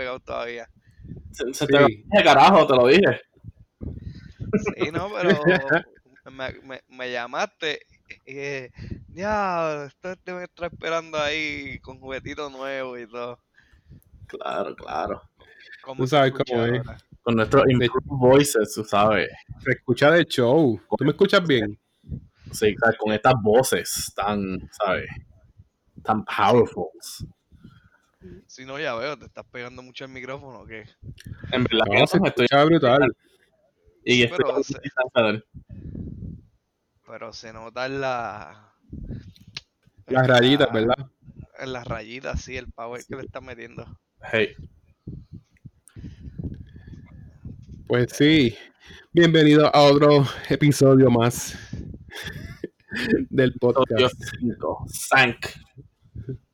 pegado todavía. Se, se te lo dije, carajo, te lo dije. Sí, no, pero me, me, me llamaste y dije, ya, esto te me está esperando ahí con juguetito nuevo y todo. Claro, claro. ¿Cómo Tú sabes cómo es. ahora? Con nuestros improved voices, tú sabes. Se escucha de show. ¿Tú me escuchas bien? Sí, con estas voces tan, ¿sabes? Tan powerful. Si no, ya veo, te estás pegando mucho el micrófono, ¿o qué? En verdad, No, se que estoy. escucha brutal. Y estoy Pero se-. Pero se nota en la... en Las rayitas, la- ¿verdad? En las rayitas, sí, el power que le está metiendo. Hey. Pues sí. Bienvenido a otro episodio más del podcast. 5. Sank.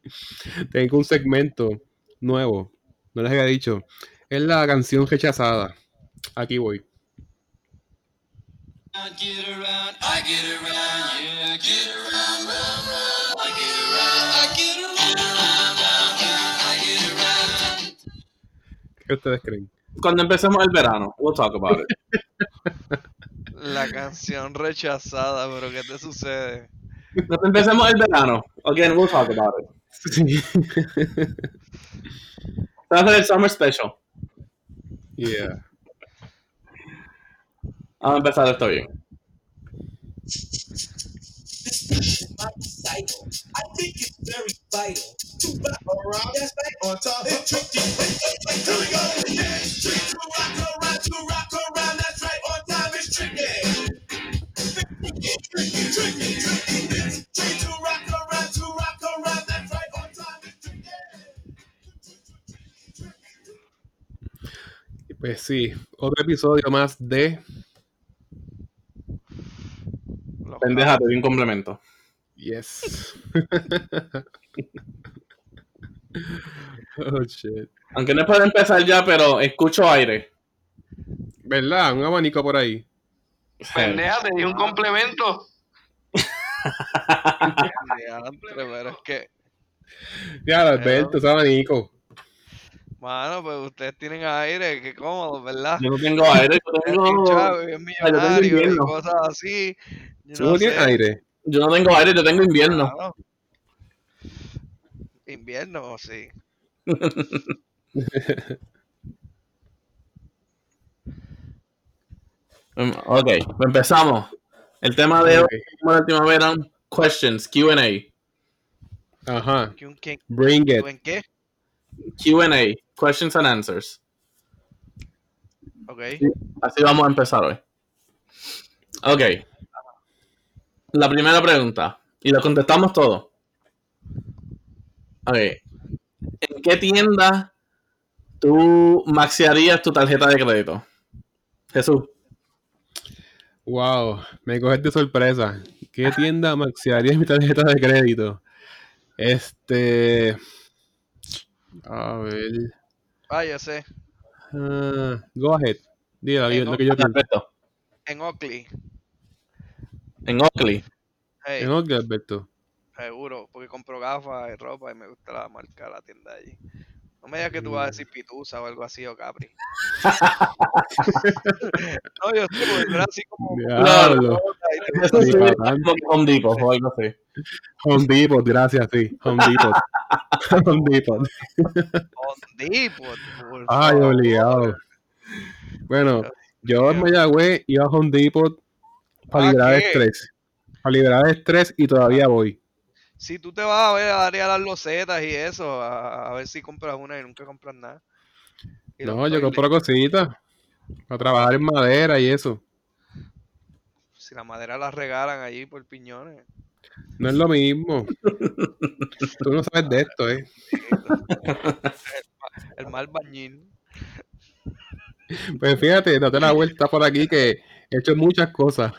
Tengo un segmento nuevo. No les había dicho. Es la canción rechazada. Aquí voy. ¿Qué ustedes creen? Cuando empecemos el verano, we'll talk about it. La canción rechazada, pero ¿qué te sucede? Cuando empecemos el verano, again, we'll talk about it. Sí. Se va a Summer Special. yeah. Vamos a empezar esto bien. my cycle. I think it's very vital to rock around. That's right. On top. It's tricky. Here we go. Yeah, it's tricky to rock around, to rock around. That's right. On time. It's tricky. Tricky, tricky, tricky, tricky. It's tricky to Pues sí. Otro episodio más de. Pendeja, te di un complemento. Yes. oh shit. Aunque no puede empezar ya, pero escucho aire. ¿Verdad? Un abanico por ahí. Pendeja, te di un complemento. Diantre, pero es que, Ya, Alberto, ese abanico. Mano, pues ustedes tienen aire, qué cómodo, ¿verdad? Yo no tengo aire, yo tengo, chavo, bien tengo millonario y invierno. cosas así. Yo ¿Tú no tienes aire? yo no tengo aire, yo tengo invierno. mano. Invierno, sí. Um, Ok, empezamos. El tema de hoy, como la última vez, eran questions, QA. Ajá. ¿Quién, quién, Bring it. en qué? QA, questions and answers. Ok. Así vamos a empezar hoy. Ok. La primera pregunta. Y lo contestamos todo. Ok. ¿En qué tienda tú maxiarías tu tarjeta de crédito? Jesús. Wow, me coges de sorpresa. ¿Qué tienda maxiaría mi tarjeta de crédito? Este. A ver. Ah, sé. ah, go ahead. Diga Eh, lo que yo. Alberto. En Oakley. En Oakley. Hey, En orden, Alberto. seguro, porque compro gafas y ropa y me gusta la marca la tienda allí. No me digas que tú vas a decir Pitusa o algo así o Capri. no, yo porque era así como. Eso sí, como Home Depot o algo así. Home Depot, gracias, sí. Home Depot. Home Depot. Home Depot, Ay, obligado. Bueno, yo en Mayagüez iba a Home Depot para ¿Ah, liberar estrés. Para liberar estrés y todavía voy. Si tú te vas a ver a área las losetas y eso, a, a ver si compras una y nunca compras nada. Y No, yo compro cositas. Para trabajar en madera y eso. Si la madera la regalan allí por piñones. No es lo mismo. Tú no sabes de esto, ¿eh? El mal bañín. Pues fíjate, date la vuelta por aquí que he hecho muchas cosas.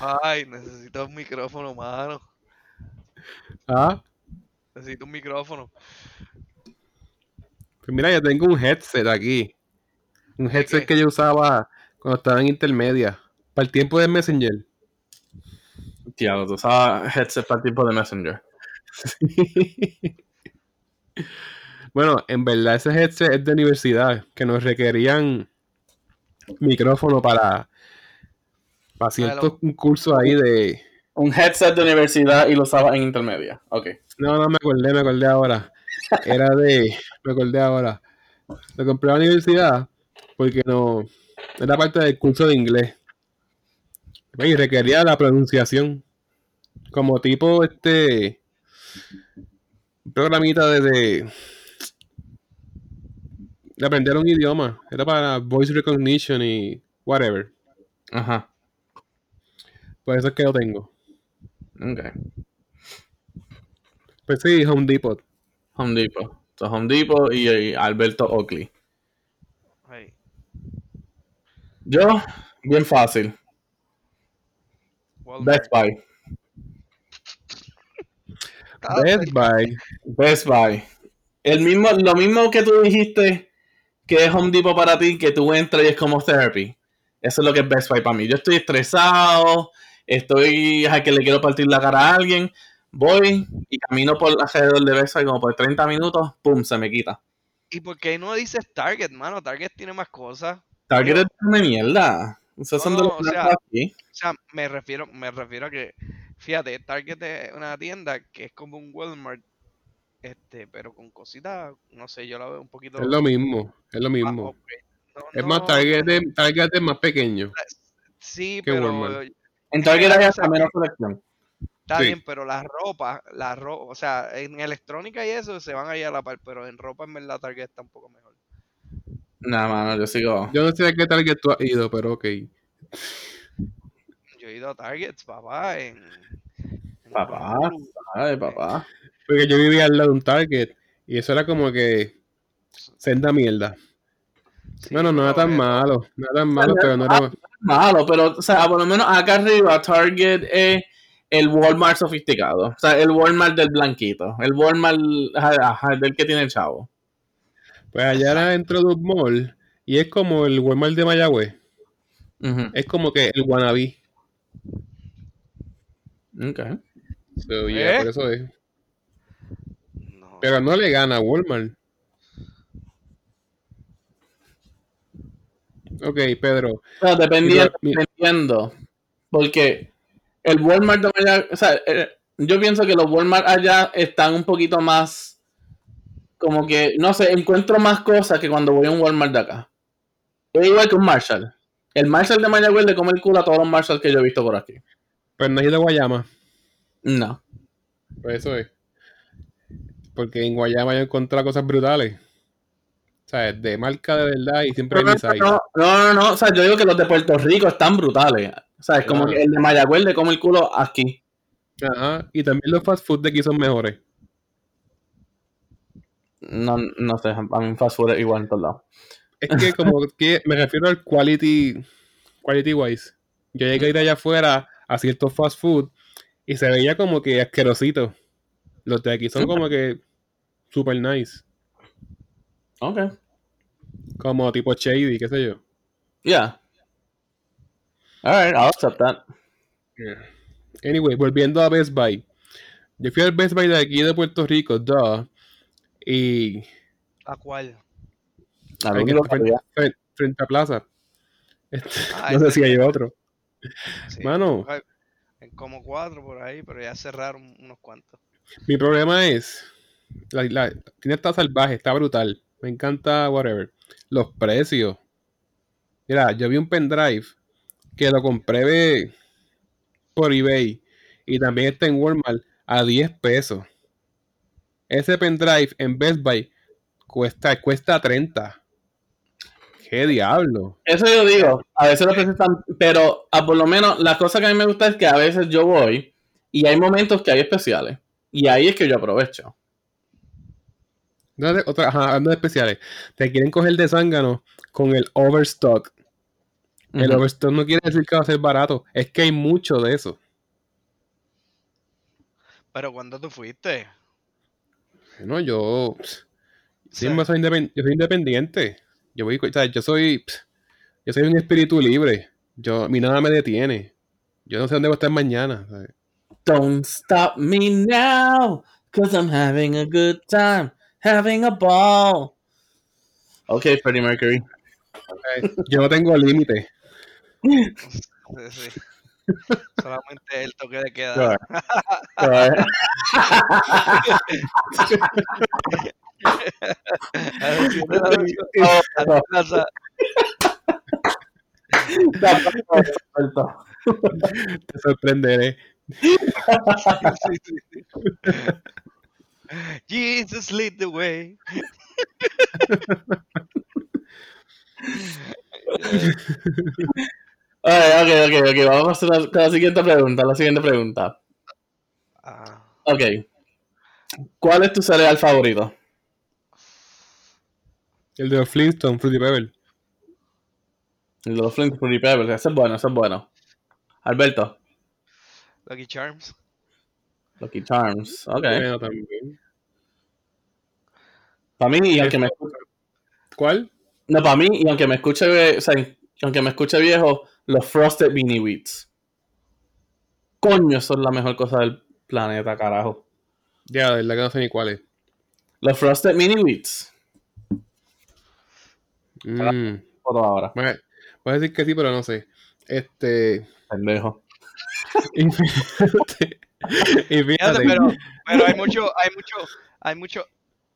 Ay, necesito un micrófono, mano. Ah, Necesito un micrófono. pues mira, yo tengo un headset aquí. Un headset qué? que yo usaba cuando estaba en intermedia. Para el tiempo de Messenger. Tío, tú usabas headset para el tipo de Messenger. Bueno, en verdad ese headset es de universidad, que nos requerían micrófono para, para ciertos cursos ahí de... Un headset de universidad y lo usaba en intermedia. Ok. No, no, me acordé, me acordé ahora. Era de... Me acordé ahora. Lo compré a la universidad porque no... Era parte del curso de inglés. Y requería la pronunciación. Como tipo este... programita de, de, de aprender un idioma. Era para voice recognition y whatever. Ajá. Por eso es que lo tengo. Ok. Pues sí, Home Depot. Home Depot. So, Home Depot y, y Alberto Oakley. Ay, Yo, bien fácil. Best Buy. Ah, Best Buy. Best Buy. El mismo, lo mismo que tú dijiste que es Home Depot para ti, que tú entras y es como therapy. Eso es lo que es Best Buy para mí. Yo estoy estresado, estoy a que le quiero partir la cara a alguien, voy y camino por alrededor de Buy como por 30 minutos, pum, se me quita. ¿Y por qué no dices Target, mano? Target tiene más cosas. Target Pero- es una mierda. Esos No, son de no, los o sea, aquí. O sea, me refiero, me refiero a que, fíjate, Target es una tienda que es como un Walmart, este, pero con cositas, no sé, yo la veo un poquito Es lo mismo. Es lo más mismo. No, Es no, más, Target, no, no. es- Target es más pequeño. Sí, que pero Walmart. En Target hay hasta menos selección. está Sí. bien, pero la ropa, la ropa, o sea, en electrónica y eso se van ahí a la par, pero en ropa en verdad Target está un poco mejor. Nada, mano, yo sigo. Yo no sé a qué Target tú has ido, pero ok. Yo he ido a Targets, papá, en... en Papá. Honolulu. Ay, papá. Porque yo vivía al lado de un Target y eso era como que senda mierda. Sí, Bueno, no era tan malo, no era tan malo, pero no era... Malo, pero, o sea, por lo menos acá arriba, Target es el Walmart sofisticado. O sea, el Walmart del blanquito. El Walmart ajá, del que tiene el chavo. Pues allá era dentro de un mall y es como el Walmart de Mayagüez. Es como que el wannabe. Ok. So, yeah, ¿Eh? por eso es. No. Pero no le gana a Walmart. Ok, Pedro. Pero dependiendo, dependiendo. Porque el Walmart de allá, o sea, eh, yo pienso que los Walmart allá están un poquito más, como que, no sé, encuentro más cosas que cuando voy a un Walmart de acá. Es igual que un Marshall. El Marshall de Mayagüez le come el culo a todos los Marshall que yo he visto por aquí. Pues no es de Guayama. No. Pues eso es. Porque en Guayama yo he encontrado cosas brutales. O sea, de marca de verdad y siempre No, hay no, no, no, no, o sea, yo digo que los de Puerto Rico están brutales. O sea, es como que el de Mayagüez le come el culo aquí. Ajá. Y también los fast food de aquí son mejores. No, no sé, a mí fast food es igual en todos lados. Es que como que me refiero al quality, quality wise. Yo llegué a ir allá afuera a ciertos fast food y se veía como que asquerosito. Los de aquí son como que super nice. Ok. Como tipo shady, qué sé yo. Yeah. Alright, I'll accept that. Anyway, volviendo a Best Buy. Yo fui al Best Buy de aquí de Puerto Rico, duh. Y ¿A cuál? A frente, frente- frente a Plaza. Este, Ah, no sé si hay otro. Sí, Mano. como cuatro por ahí, pero ya cerraron unos cuantos. Mi problema es. La, la tienda está salvaje, está brutal. Me encanta, whatever. Los precios. Mira, yo vi un pendrive que lo compré por eBay y también está en Walmart a 10 pesos. Ese pendrive en Best Buy cuesta, cuesta 30. ¿Qué diablo? Eso yo digo, a veces los precios están, pero a por lo menos la cosa que a mí me gusta es que a veces yo voy y hay momentos que hay especiales. Y ahí es que yo aprovecho. No, de- otra, ajá, hablando de especiales. Te quieren coger de zángano con el overstock. El overstock no quiere decir que va a ser barato. Es que hay mucho de eso. Pero cuando tú fuiste, Bueno, yo. pss, Sí. siempre soy, independ- yo soy independiente. Yo voy, o sea, yo soy. pss, yo soy un espíritu libre. Yo, mi nada me detiene. Yo no sé dónde voy a estar mañana. ¿sabes? Don't stop me now, cause I'm having a good time. Having a ball. Ok, Freddie Mercury. Yo no tengo límite. Sí, sí. Solamente el toque de queda. Sure. Sure. A las siete de la noche, a Oh, tu casa. Suelto. Te sorprenderé. Sí, sí, sí. Jesus lead the way. Ok, ok, ok, ok. Vamos a hacer la, con la siguiente pregunta. La siguiente pregunta. Ah, Ok. ¿Cuál es tu cereal favorito? El de los Flintstones, Fruity Pebble. El de los Flint Fruity Pebbles. Ese es bueno, ese es bueno. Alberto. Lucky Charms. Lucky Charms. Ok. Bueno, también. Para mí, y aunque me escuche. ¿Cuál? No, para mí, y aunque me escuche, o sea, aunque me escuche viejo, los Frosted Beanie Wheats. Coño, son la mejor cosa del planeta, carajo. Ya, de verdad que no sé ni cuál es. Los Frosted Mini Wheats. Mm. Todo ahora. Voy a voy a decir que sí, pero no sé. Este. Pendejo. y fíjate. y Fíjate, fíjate, pero, pero hay mucho, hay mucho, hay mucho,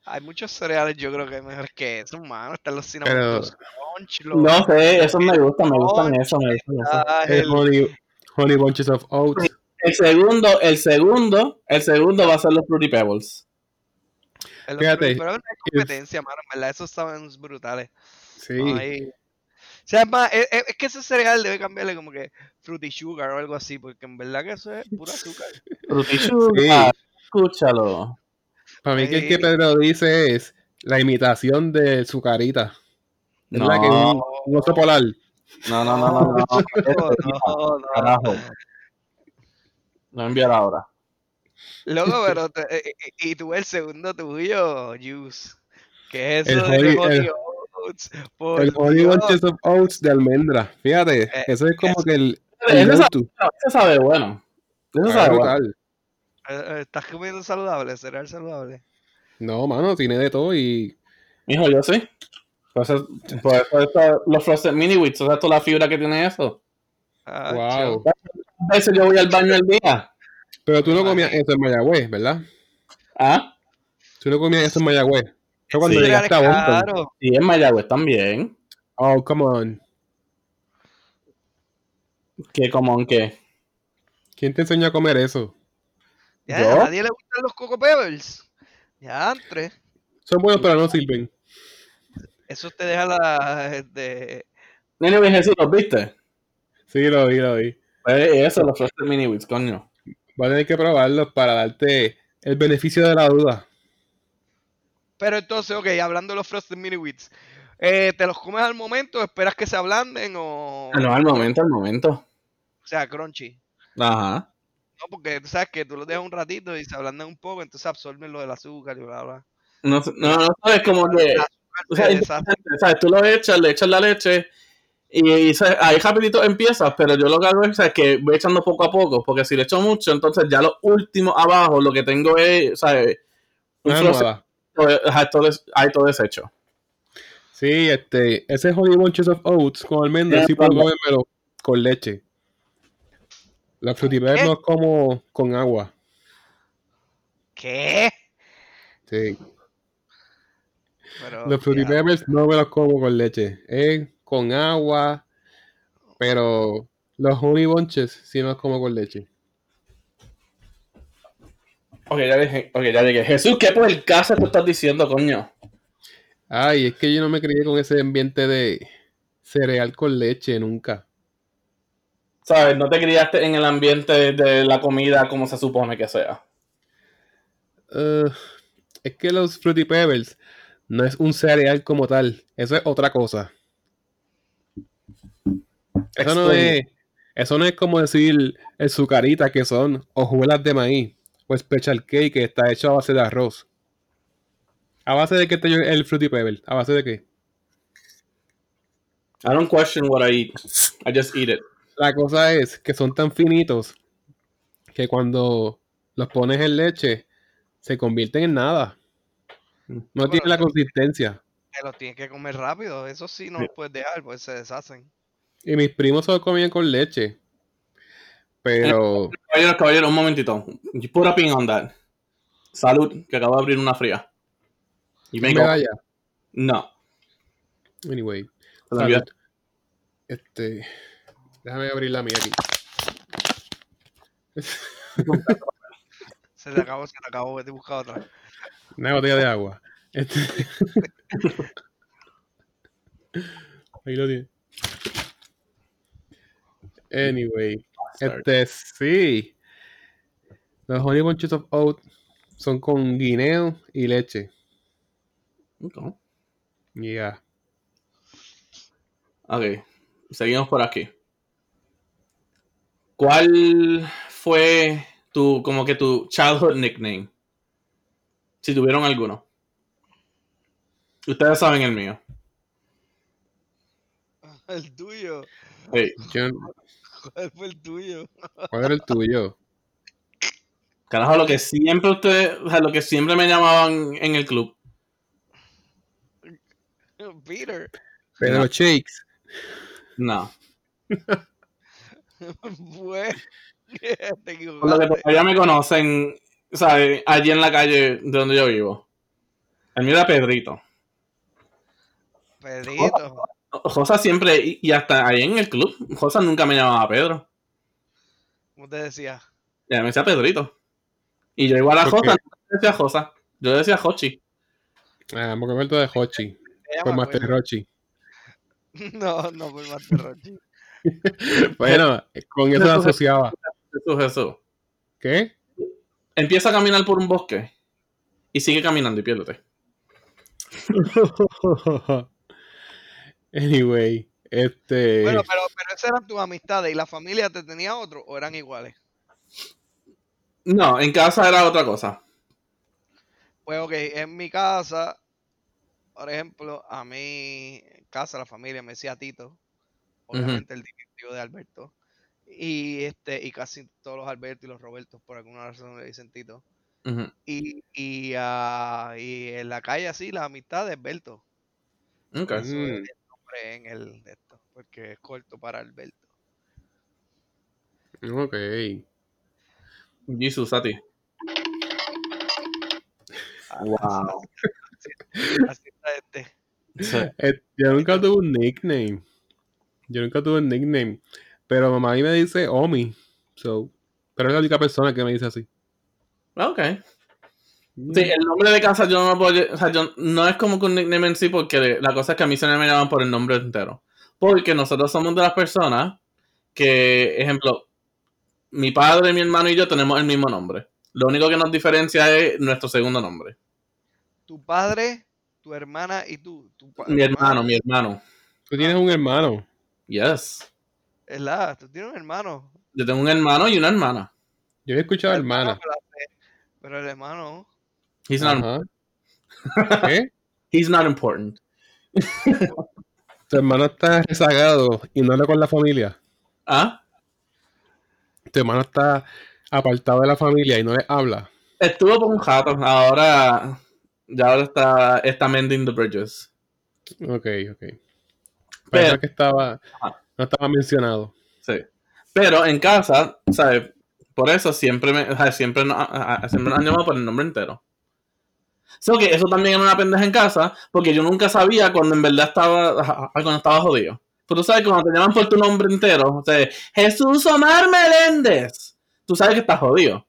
hay muchos cereales yo creo que es mejor que eso, mano. Están los Cinnamon Pero- Crunch, los No sé, esos me gustan, me gustan eso, me gustan eso. ah, el honey, honey Bunches of Oats. El segundo, el segundo, el segundo va a ser los Fruity Pebbles. el- fíjate, pero no hay competencia, mano, en verdad, esos saben brutales. Sí. Ay. O sea, es más, es, es- es que ese cereal debe cambiarle como que Fruity Sugar o algo así, porque en verdad que eso es puro azúcar. Fruity Sugar, Sí. escúchalo. Para mí que el que Pedro dice es la imitación de su carita. Es No. la que un, un oso polar. No, no, no, no, no. No, no, no. Carajo. No enviar ahora. Loco, pero te- eh, eh, y tú el segundo tuyo, Juice. ¿Qué es El eso de honey- el- oats? Por El honey bunches of oats de almendra. Fíjate, Eh, eso es como que el, el Ese sabe, ese sabe bueno. Ah, sabe bueno. brutal. Eh, ¿Estás comiendo saludable? ¿Cereal saludable? No, mano, tiene de todo y Mijo, yo sí. Por eso, por eso está- los Frosted Mini Wheats, ¿sabes toda la fibra que tiene eso? Ah, wow. A veces yo voy al baño al día. Pero tú no Ay. comías eso en Mayagüez, ¿verdad? ¿Ah? Tú no comías eso en Mayagüez. Fue cuando Sí. llegaste a Boston. Claro. Y en Mayagüez también. Oh, come on. Que como en qué. ¿Quién te enseñó a comer eso? Ya, ¿Yo? ¿A nadie le gustan los Coco Pebbles? Ya, entre. Son buenos, pero no sirven. Eso te deja la. De... Nene, bien Jesús, ¿los viste? Sí, lo vi, lo vi. Pues eso, los Frosted Mini Wheats, coño. Vas a tener que probarlos para darte el beneficio de la duda. Pero entonces, ok, hablando de los Frosted Mini Wheats, eh, ¿te los comes al momento? ¿Esperas que se ablanden o.? Ah, No, al momento, al momento. O sea, crunchy. Ajá. No, porque tú sabes que tú los dejas un ratito y se ablandan un poco, entonces absorben lo del azúcar y bla, bla. No, no, no sabes como que. O se sea. Tú lo echas, le echas la leche y, y, ¿sabes? ahí rapidito empiezas, pero yo lo que hago es ¿sabes? que voy echando poco a poco, porque si le echo mucho, entonces ya lo último abajo lo que tengo es, ¿sabes? Un almohada. ajá, todo hay todo deshecho. Sí, este, ese Honey Bunches of Oats con almendras, Ya, sí puedo comérmelo con leche. La Fruity Pebbles ¿Qué? no es como con agua. ¿Qué? Sí. Pero, Los Pebbles no me los como con leche. Es con agua, pero los Honey Bunches sí no los como con leche. Ok, ya dije, ok, ya dije. Jesús, ¿qué por el caso tú estás diciendo, coño? Ay, es que yo no me crié con ese ambiente de cereal con leche nunca. ¿Sabes? No te criaste en el ambiente de la comida como se supone que sea. Uh, es que los Fruity Pebbles no es un cereal como tal. Eso es otra cosa. Eso no es, eso no es como decir el sucarita que son hojuelas de maíz o special cake que está hecho a base de arroz. ¿A base de qué está el Fruity Pebble? ¿A base de qué? I don't question what I eat. I just eat it. La cosa es que son tan finitos que cuando los pones en leche se convierten en nada. No Pero tiene la te- consistencia. Te los tienes que comer rápido. Eso sí no Sí. los puedes dejar, pues se deshacen. Y mis primos se lo comían con leche. Pero Caballeros, caballeros, un momentito. You put a pin on that. Salud, que acabo de abrir una fría. Y me. No. Anyway. salud. Este. Déjame abrir la mía aquí. Se te acabó, se te acabó. Vete a buscar otra. Una botella de agua. Este- Ahí lo tiene. Anyway. Este, sí. Los Honey Bunches of Oat son con guineo y leche. Ok. Yeah. Ok, seguimos por aquí. ¿Cuál fue tu, como que tu childhood nickname? Si tuvieron alguno. Ustedes saben el mío. El tuyo. Hey, Yo- ¿Cuál fue el tuyo? ¿Cuál era el tuyo? carajo, lo que siempre ustedes, o sea, lo que siempre me llamaban en el club. Peter. Pedro No. Shakes. No. Bueno. te Por lo que equivocaste. todavía me conocen, ¿sabes? Allí en la calle de donde yo vivo. El mío era Pedrito. Pedrito. Josa siempre, y, y hasta ahí en el club, Josa nunca me llamaba Pedro. ¿Cómo te decía? Ya me decía Pedrito. Y yo igual a. Josa, no decía Josa. Yo decía Jochi. Ah, porque me acuerdo de Hochi. Por Master. Rochi. No, no por Master Rochi. Bueno, con eso se asociaba. Jesús, Jesús. ¿Qué? Empieza a caminar por un bosque y sigue caminando y piérdete. anyway, este. Bueno, pero, pero esas eran tus amistades y la familia te tenía otro o eran iguales. No, en casa era otra cosa. Pues ok, en mi casa, por ejemplo, a mí, en casa, la familia me decía Tito, obviamente el diminutivo de Alberto, y este, y casi todos los Albertos y los Robertos por alguna razón le dicen Tito. Y, y, ah, y en la calle así, la amistad es Berto. Ok. Eso es Mm. el nombre en el de esto, porque es corto para Alberto. Ok. Jesús, a ti. Wow. Así está este. Eh, yo nunca tuve un nickname. Yo nunca tuve un nickname. Pero mamá a mí me dice Omi. So, pero es la única persona que me dice así. Ok. Sí, el nombre de casa yo no me puedo. O sea, yo, no es como que un nickname en sí, porque la cosa es que a mí se me llaman por el nombre entero. Porque nosotros somos de las personas que, ejemplo, mi padre, mi hermano y yo tenemos el mismo nombre. Lo único que nos diferencia es nuestro segundo nombre. Tu padre, tu hermana y tú. Tu Mi hermano, mi hermano. Tú tienes un hermano. Yes. Es la, tú tienes un hermano. Yo tengo un hermano y una hermana. Yo había escuchado hermana. Pero, pero el hermano, He's not, Ajá. ¿Qué? he's not important. Tu hermano está rezagado y no habla con la familia. ¿Ah? Tu hermano está apartado de la familia y no le habla. Estuvo por un rato. Ahora. Ya ahora está, está mending the bridges. Ok, ok. Pero- que estaba. No estaba mencionado. Sí. Pero en casa, ¿sabes? Por eso siempre me, o sea, siempre, no- siempre nos han llamado por el nombre entero. So que eso también era una pendeja en casa, porque yo nunca sabía cuando en verdad estaba, cuando estaba jodido. Pero tú sabes, cuando te llaman por tu nombre entero, o sea, Jesús Omar Meléndez, tú sabes que estás jodido.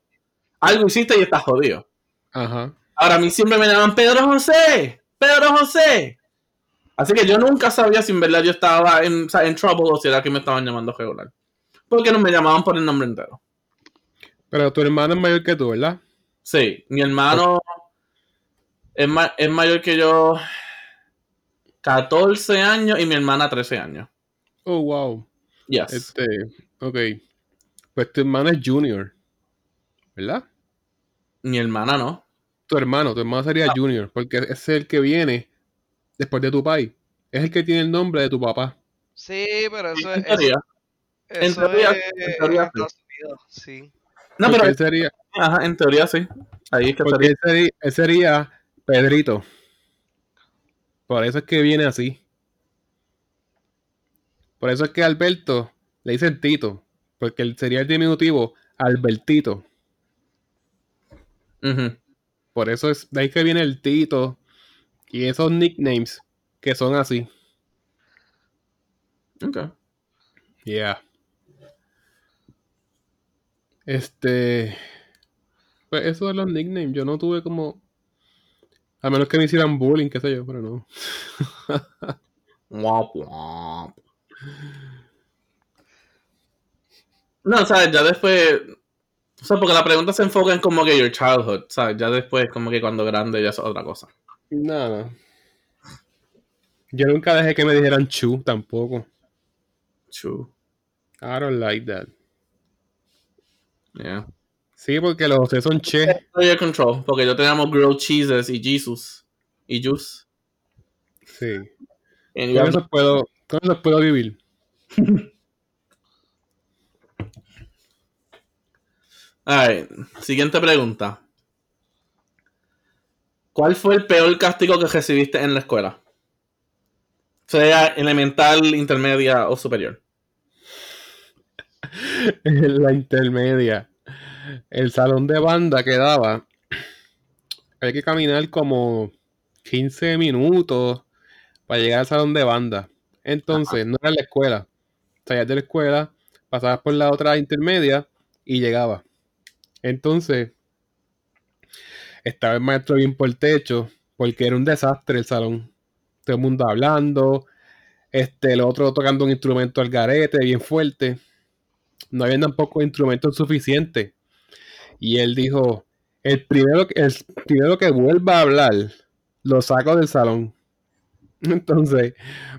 Algo hiciste y estás jodido. Ajá. Ahora a mí siempre me llaman Pedro José, Pedro José. Así que yo nunca sabía si en verdad yo estaba en, o sea, en trouble o si era que me estaban llamando regular. Porque no me llamaban por el nombre entero. Pero tu hermano es mayor que tú, ¿verdad? Sí, mi hermano es, ma- es mayor que yo 14 años y mi hermana 13 años. Oh, wow. Yes. Este, ok. Pues tu hermano es Junior. ¿Verdad? Mi hermana no. Tu hermano, tu hermano sería Junior, porque es el que viene después de tu país. Es el que tiene el nombre de tu papá. sí, pero eso es. Eso, en teoría- es en teoría, en sí. Estados Unidos, sí. No, pero él sería, ajá, en teoría sí. Ahí es que porque él sería, él sería Pedrito. Por eso es que viene así. Por eso es que Alberto le dicen Tito. Porque él sería el diminutivo Albertito. Ujú. Por eso es de ahí que viene el Tito. Y esos nicknames que son así. Ok. Yeah. Este. Pues eso de los nicknames, yo no tuve como. A menos que me hicieran bullying, qué sé yo, pero no. Womp womp. No, ¿sabes? Ya después. O sea, porque la pregunta se enfoca en como que your childhood, ¿sabes? Ya después, como que cuando grande ya es otra cosa. No. Yo nunca dejé que me dijeran chu tampoco. True. I don't like that. Yeah. Sí, porque los son che. Estoy control, porque yo teníamos grilled cheeses y Jesus. Y juice. Sí. And Con eso puedo, con eso puedo vivir. Alright, siguiente pregunta. ¿Cuál fue el peor castigo que recibiste en la escuela? Sea elemental, intermedia o superior. En la intermedia. El salón de banda quedaba. Hay que caminar como 15 minutos para llegar al salón de banda. Entonces, no era la escuela. Salías de la escuela, pasabas por la otra intermedia y llegaba. Entonces, estaba el maestro bien por el techo, porque era un desastre el salón. Todo el mundo hablando, este, el otro tocando un instrumento al garete, bien fuerte. No había tampoco instrumentos suficientes. Y él dijo, el primero, el primero que vuelva a hablar, lo saco del salón. Entonces,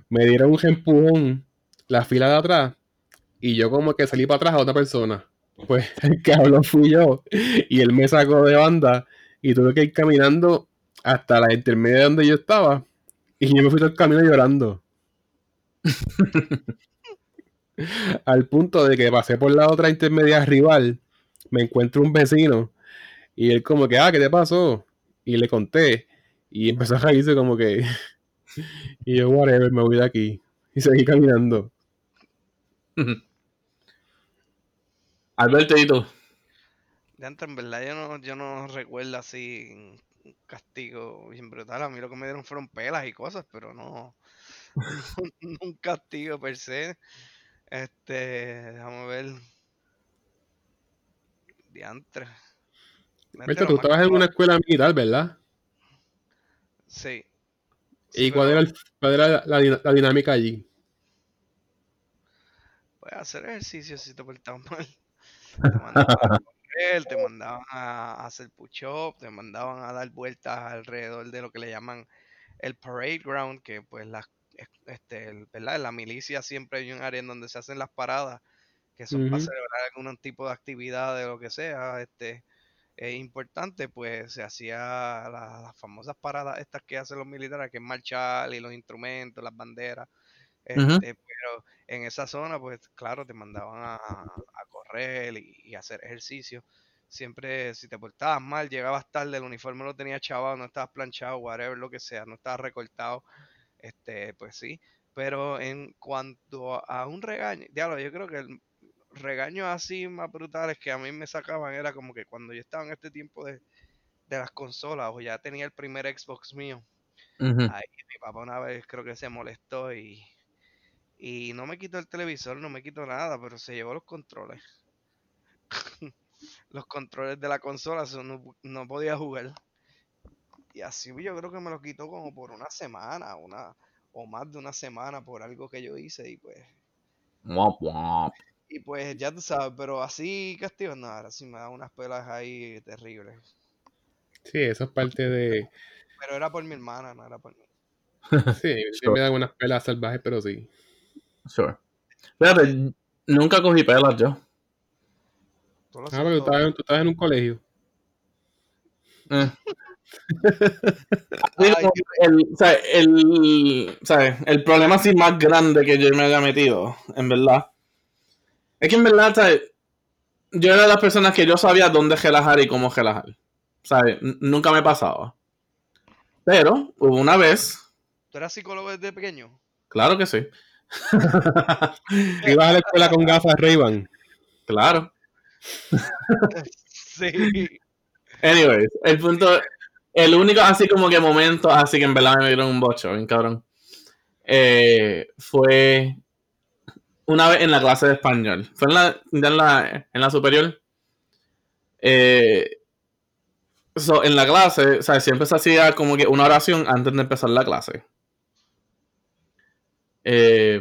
me dieron un empujón la fila de atrás y yo como que salí para atrás a otra persona. Pues el que habló fui yo y él me sacó de banda y tuve que ir caminando hasta la intermedia donde yo estaba y yo me fui todo el camino llorando. Al punto de que pasé por la otra intermedia rival, me encuentro un vecino y él como que, ah, ¿qué te pasó? Y le conté y empezó a reírse como que... y yo, whatever, me voy de aquí. Y seguí caminando. Alberto, ¿y tú? De antes, en verdad, yo no, yo no recuerdo así un castigo bien brutal. A mí lo que me dieron fueron pelas y cosas, pero no, un castigo per se. Este, déjame ver. Diantre. Diantre, Berta, lo tú estabas en una escuela militar, ¿verdad? Sí. ¿Y Sí, cuál pero, era, el- cuál era la, la din- la dinámica allí? Pues hacer ejercicio si te portabas mal. Te te mandaban a hacer push-up, te mandaban a dar vueltas alrededor de lo que le llaman el parade ground, que pues las es- este, ¿verdad? En la milicia siempre hay un área en donde se hacen las paradas, que son para celebrar algún tipo de actividad de lo que sea, este, es importante, pues se hacía la- las famosas paradas estas que hacen los militares, que es marchar y los instrumentos, las banderas, este, pero en esa zona, pues claro, te mandaban a, a correr y, y hacer ejercicio. Siempre, si te portabas mal, llegabas tarde, el uniforme lo tenías chavado, no estabas planchado, whatever, lo que sea, no estabas recortado, este, pues sí. Pero en cuanto a un regaño, diablo, yo creo que el regaño así más brutales que a mí me sacaban era como que cuando yo estaba en este tiempo de, de las consolas o ya tenía el primer Xbox mío. Ahí mi papá una vez creo que se molestó y, y no me quitó el televisor, no me quitó nada, pero se llevó los controles. los controles de la consola, so no, no podía jugar. Y así yo creo que me los quitó como por una semana, una o más de una semana por algo que yo hice y pues y pues ya tú sabes, pero así castigo no, ahora sí me da unas pelas ahí terribles. Sí, eso es parte de... Pero era por mi hermana, no era por mí. Sí, sí me dan unas pelas salvajes, pero sí. Sure. Fíjate, nunca cogí pelas yo. Ah, pero tú estabas, en- tú estabas en un colegio. Eh. Ay, el, o sea, el, o sea, el problema así más grande que yo me haya metido, en verdad, es que en verdad, o sea, yo era de las personas que yo sabía dónde relajar y cómo relajar. ¿sabes? Nunca me pasaba. Pero hubo una vez, ¿Tú eras psicólogo desde pequeño? claro que sí, Ibas a la escuela con gafas Ray-Ban. claro. Sí. Anyways, el punto, el único así como que momento, así que en verdad me dieron un bocho, bien cabrón, eh, fue una vez en la clase de español. Fue en la, ya en la, en la superior. Eh, so, en la clase, o sea, siempre se hacía como que una oración antes de empezar la clase. Eh,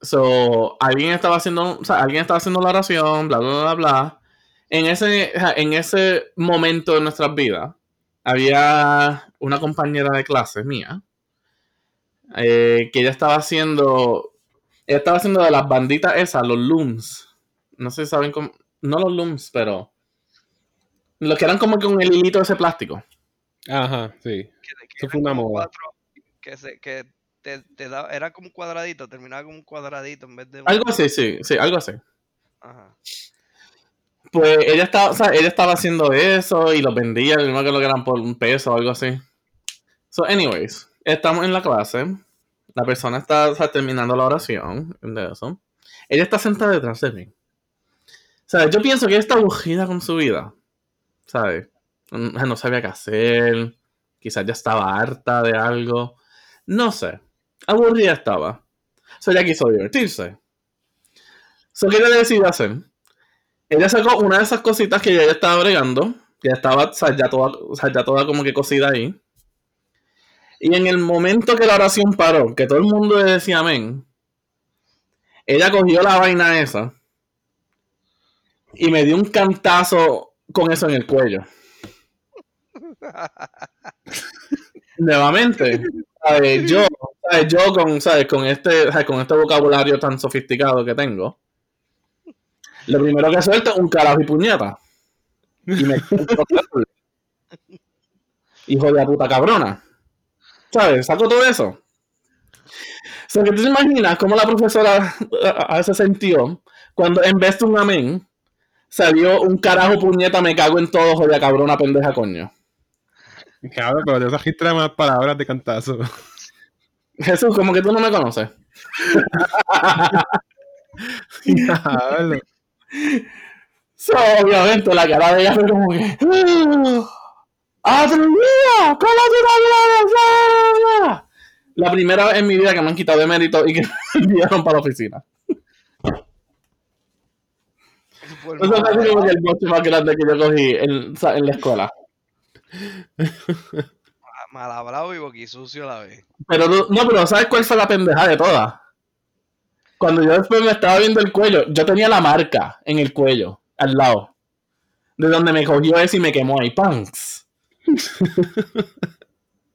so, alguien estaba haciendo, o sea, alguien estaba haciendo la oración, bla, bla, bla, bla. En ese, en ese momento de nuestras vidas, había una compañera de clase mía eh, que ella estaba haciendo, ella estaba haciendo de las banditas esas, los looms. No sé si saben cómo, no los looms, pero los que eran como con el hilito de ese plástico. Ajá, sí. Que- que Eso fue una moda. cuatro- que se, que te, te daba, era como un cuadradito, terminaba como un cuadradito en vez de un... Algo así, sí, sí, algo así. Ajá. Pues ella estaba, o sea, ella estaba haciendo eso y los vendía, no me acuerdo que eran por un peso o algo así. So, anyways, estamos en la clase. La persona está o sea, terminando la oración de eso. Ella está sentada detrás de mí. O sea, yo pienso que ella está aburrida con su vida. ¿Sabes? No sabía qué hacer. Quizás ya estaba harta de algo. No sé. Aburrida estaba. O sea, ella quiso divertirse. So, ¿qué le decidió hacer? Ella sacó una de esas cositas que ella estaba bregando. Que estaba o sea, ya, toda, o sea, ya toda como que cosida ahí. Y en el momento que la oración paró, que todo el mundo le decía amén, ella cogió la vaina esa y me dio un cantazo con eso en el cuello. Nuevamente, ¿sabes? yo, ¿sabes? yo con, ¿sabes? Con, este, ¿sabes? con este vocabulario tan sofisticado que tengo, lo primero que suelto es un carajo y puñeta. Y me Hijo de la puta cabrona. ¿Sabes? Saco todo eso. O sea, que tú te imaginas cómo la profesora a, a veces sintió cuando en vez de un amén salió un carajo puñeta, me cago en todo, joder, cabrona, pendeja, coño. Cabrón, pero te registra más palabras de cantazo. Jesús, como que tú no me conoces. So, obviamente, la cara de ella fue como que. ¡Ah! ¡Atrevida! ¿Cómo tú no hablas? La primera vez en mi vida que me han quitado de mérito y que me enviaron para la oficina. Eso casi como que el boche más grande que yo cogí en la escuela. Mal hablado y boquisucio a la vez. Pero tú- no, pero ¿sabes cuál fue la pendeja de todas? Cuando yo después me estaba viendo el cuello, yo tenía la marca en el cuello, al lado. De donde me cogió ese y me quemó ahí. ¡Punks!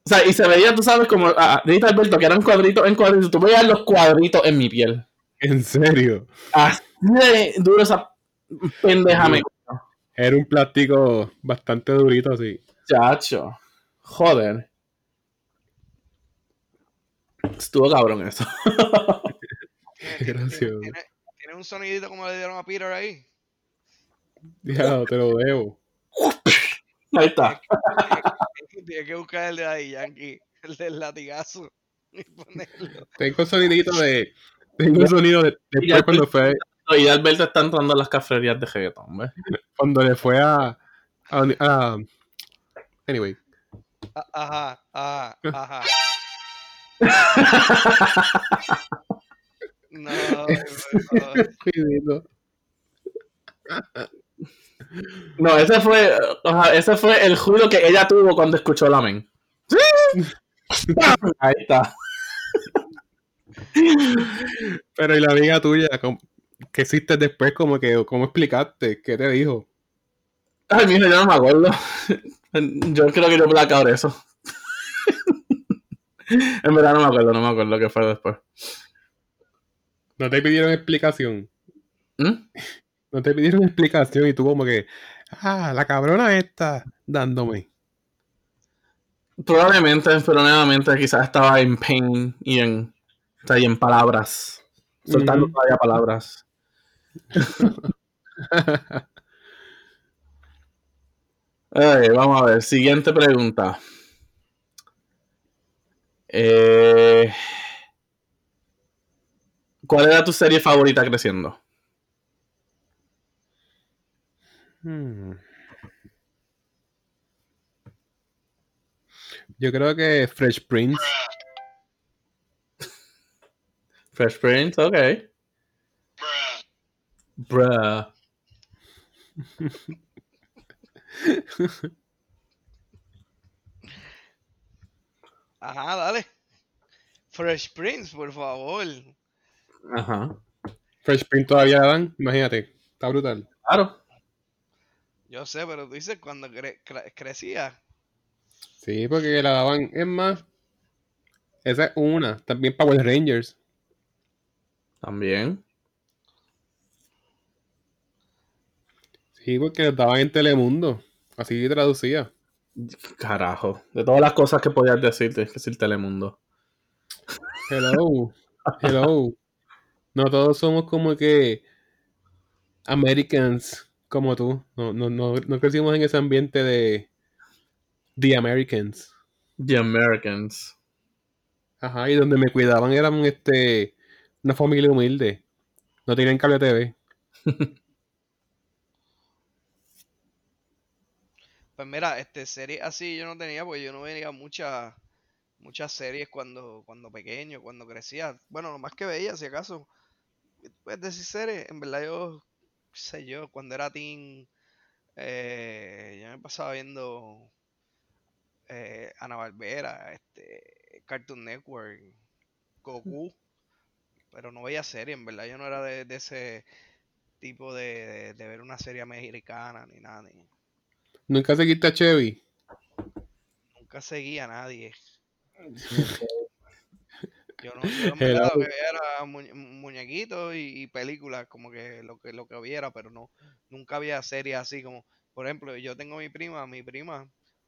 o sea, y se veía, tú sabes, como ah, dice Alberto, que eran cuadritos en cuadritos. Tú veías los cuadritos en mi piel. En serio. Así de duro esa pendeja me Era un plástico bastante durito así. Chacho. Joder. Estuvo cabrón eso. Qué gracioso. ¿Tiene, tiene un sonidito como le dieron a Peter ahí? Diablo, te lo debo. Ahí está. Tiene que buscar el de ahí, Yankee. El del latigazo. Y ponerlo. Tengo sonidito de. Tengo un sonido de. Ya, Después cuando fue. Y Alberto está entrando a las cafeterías de reggaetón, ¿ves? Cuando le fue a. a, a- anyway. Ajá, ajá, ajá. No, no. No, ese fue, o sea, ese fue el juro que ella tuvo cuando escuchó el amén. Ahí está. Pero y la amiga tuya, ¿cómo- ¿qué hiciste después? Como que, ¿Cómo explicaste? ¿Qué te dijo? Ay, mira, yo no me acuerdo. Yo creo que yo blackout eso. En verdad no me acuerdo, no me acuerdo qué fue después. ¿No te pidieron explicación? ¿Mm? ¿No te pidieron explicación y tú como que, ah, la cabrona esta dándome? Probablemente, pero nuevamente quizás estaba en pain y en, o sea, y en palabras. Soltando Ujú. todavía palabras. Ay, vamos a ver, siguiente pregunta. Eh, ¿Cuál era tu serie favorita creciendo? Hmm. Yo creo que Fresh Prince. Fresh Prince, ok. Bruh. Bruh. Ajá, dale. Fresh Prince, por favor. Ajá. Fresh Prince todavía la dan, imagínate. Está brutal. Claro. Yo sé, pero tú dices cuando cre- cre- crecía. Sí, porque la daban. Es más, esa es una. También Power Rangers. También. Sí, porque la daban en Telemundo. Así traducía. Carajo. De todas las cosas que podías decir, tienes que decir Telemundo. Hello. Hello. No todos somos como que Americans como tú. No, no, no, no crecimos en ese ambiente de The Americans. The Americans. Ajá, y donde me cuidaban eran este una familia humilde. No tenían cable TV. Pues mira, este serie así yo no tenía, porque yo no veía muchas muchas series cuando cuando pequeño, cuando crecía. Bueno, lo más que veía, si acaso. Pues decir series, en verdad yo, qué sé yo, cuando era teen, eh, yo me pasaba viendo eh, Ana Barbera, este, Cartoon Network, Goku, pero no veía series, en verdad yo no era de, de ese tipo de, de- de ver una serie americana ni nada, ni, Nunca seguiste a Chevy. nunca seguía a nadie. Yo no, yo veía era muñe- muñequitos y, y películas, como que lo que lo que hubiera, pero no, nunca había series así como, por ejemplo, yo tengo mi prima, mi prima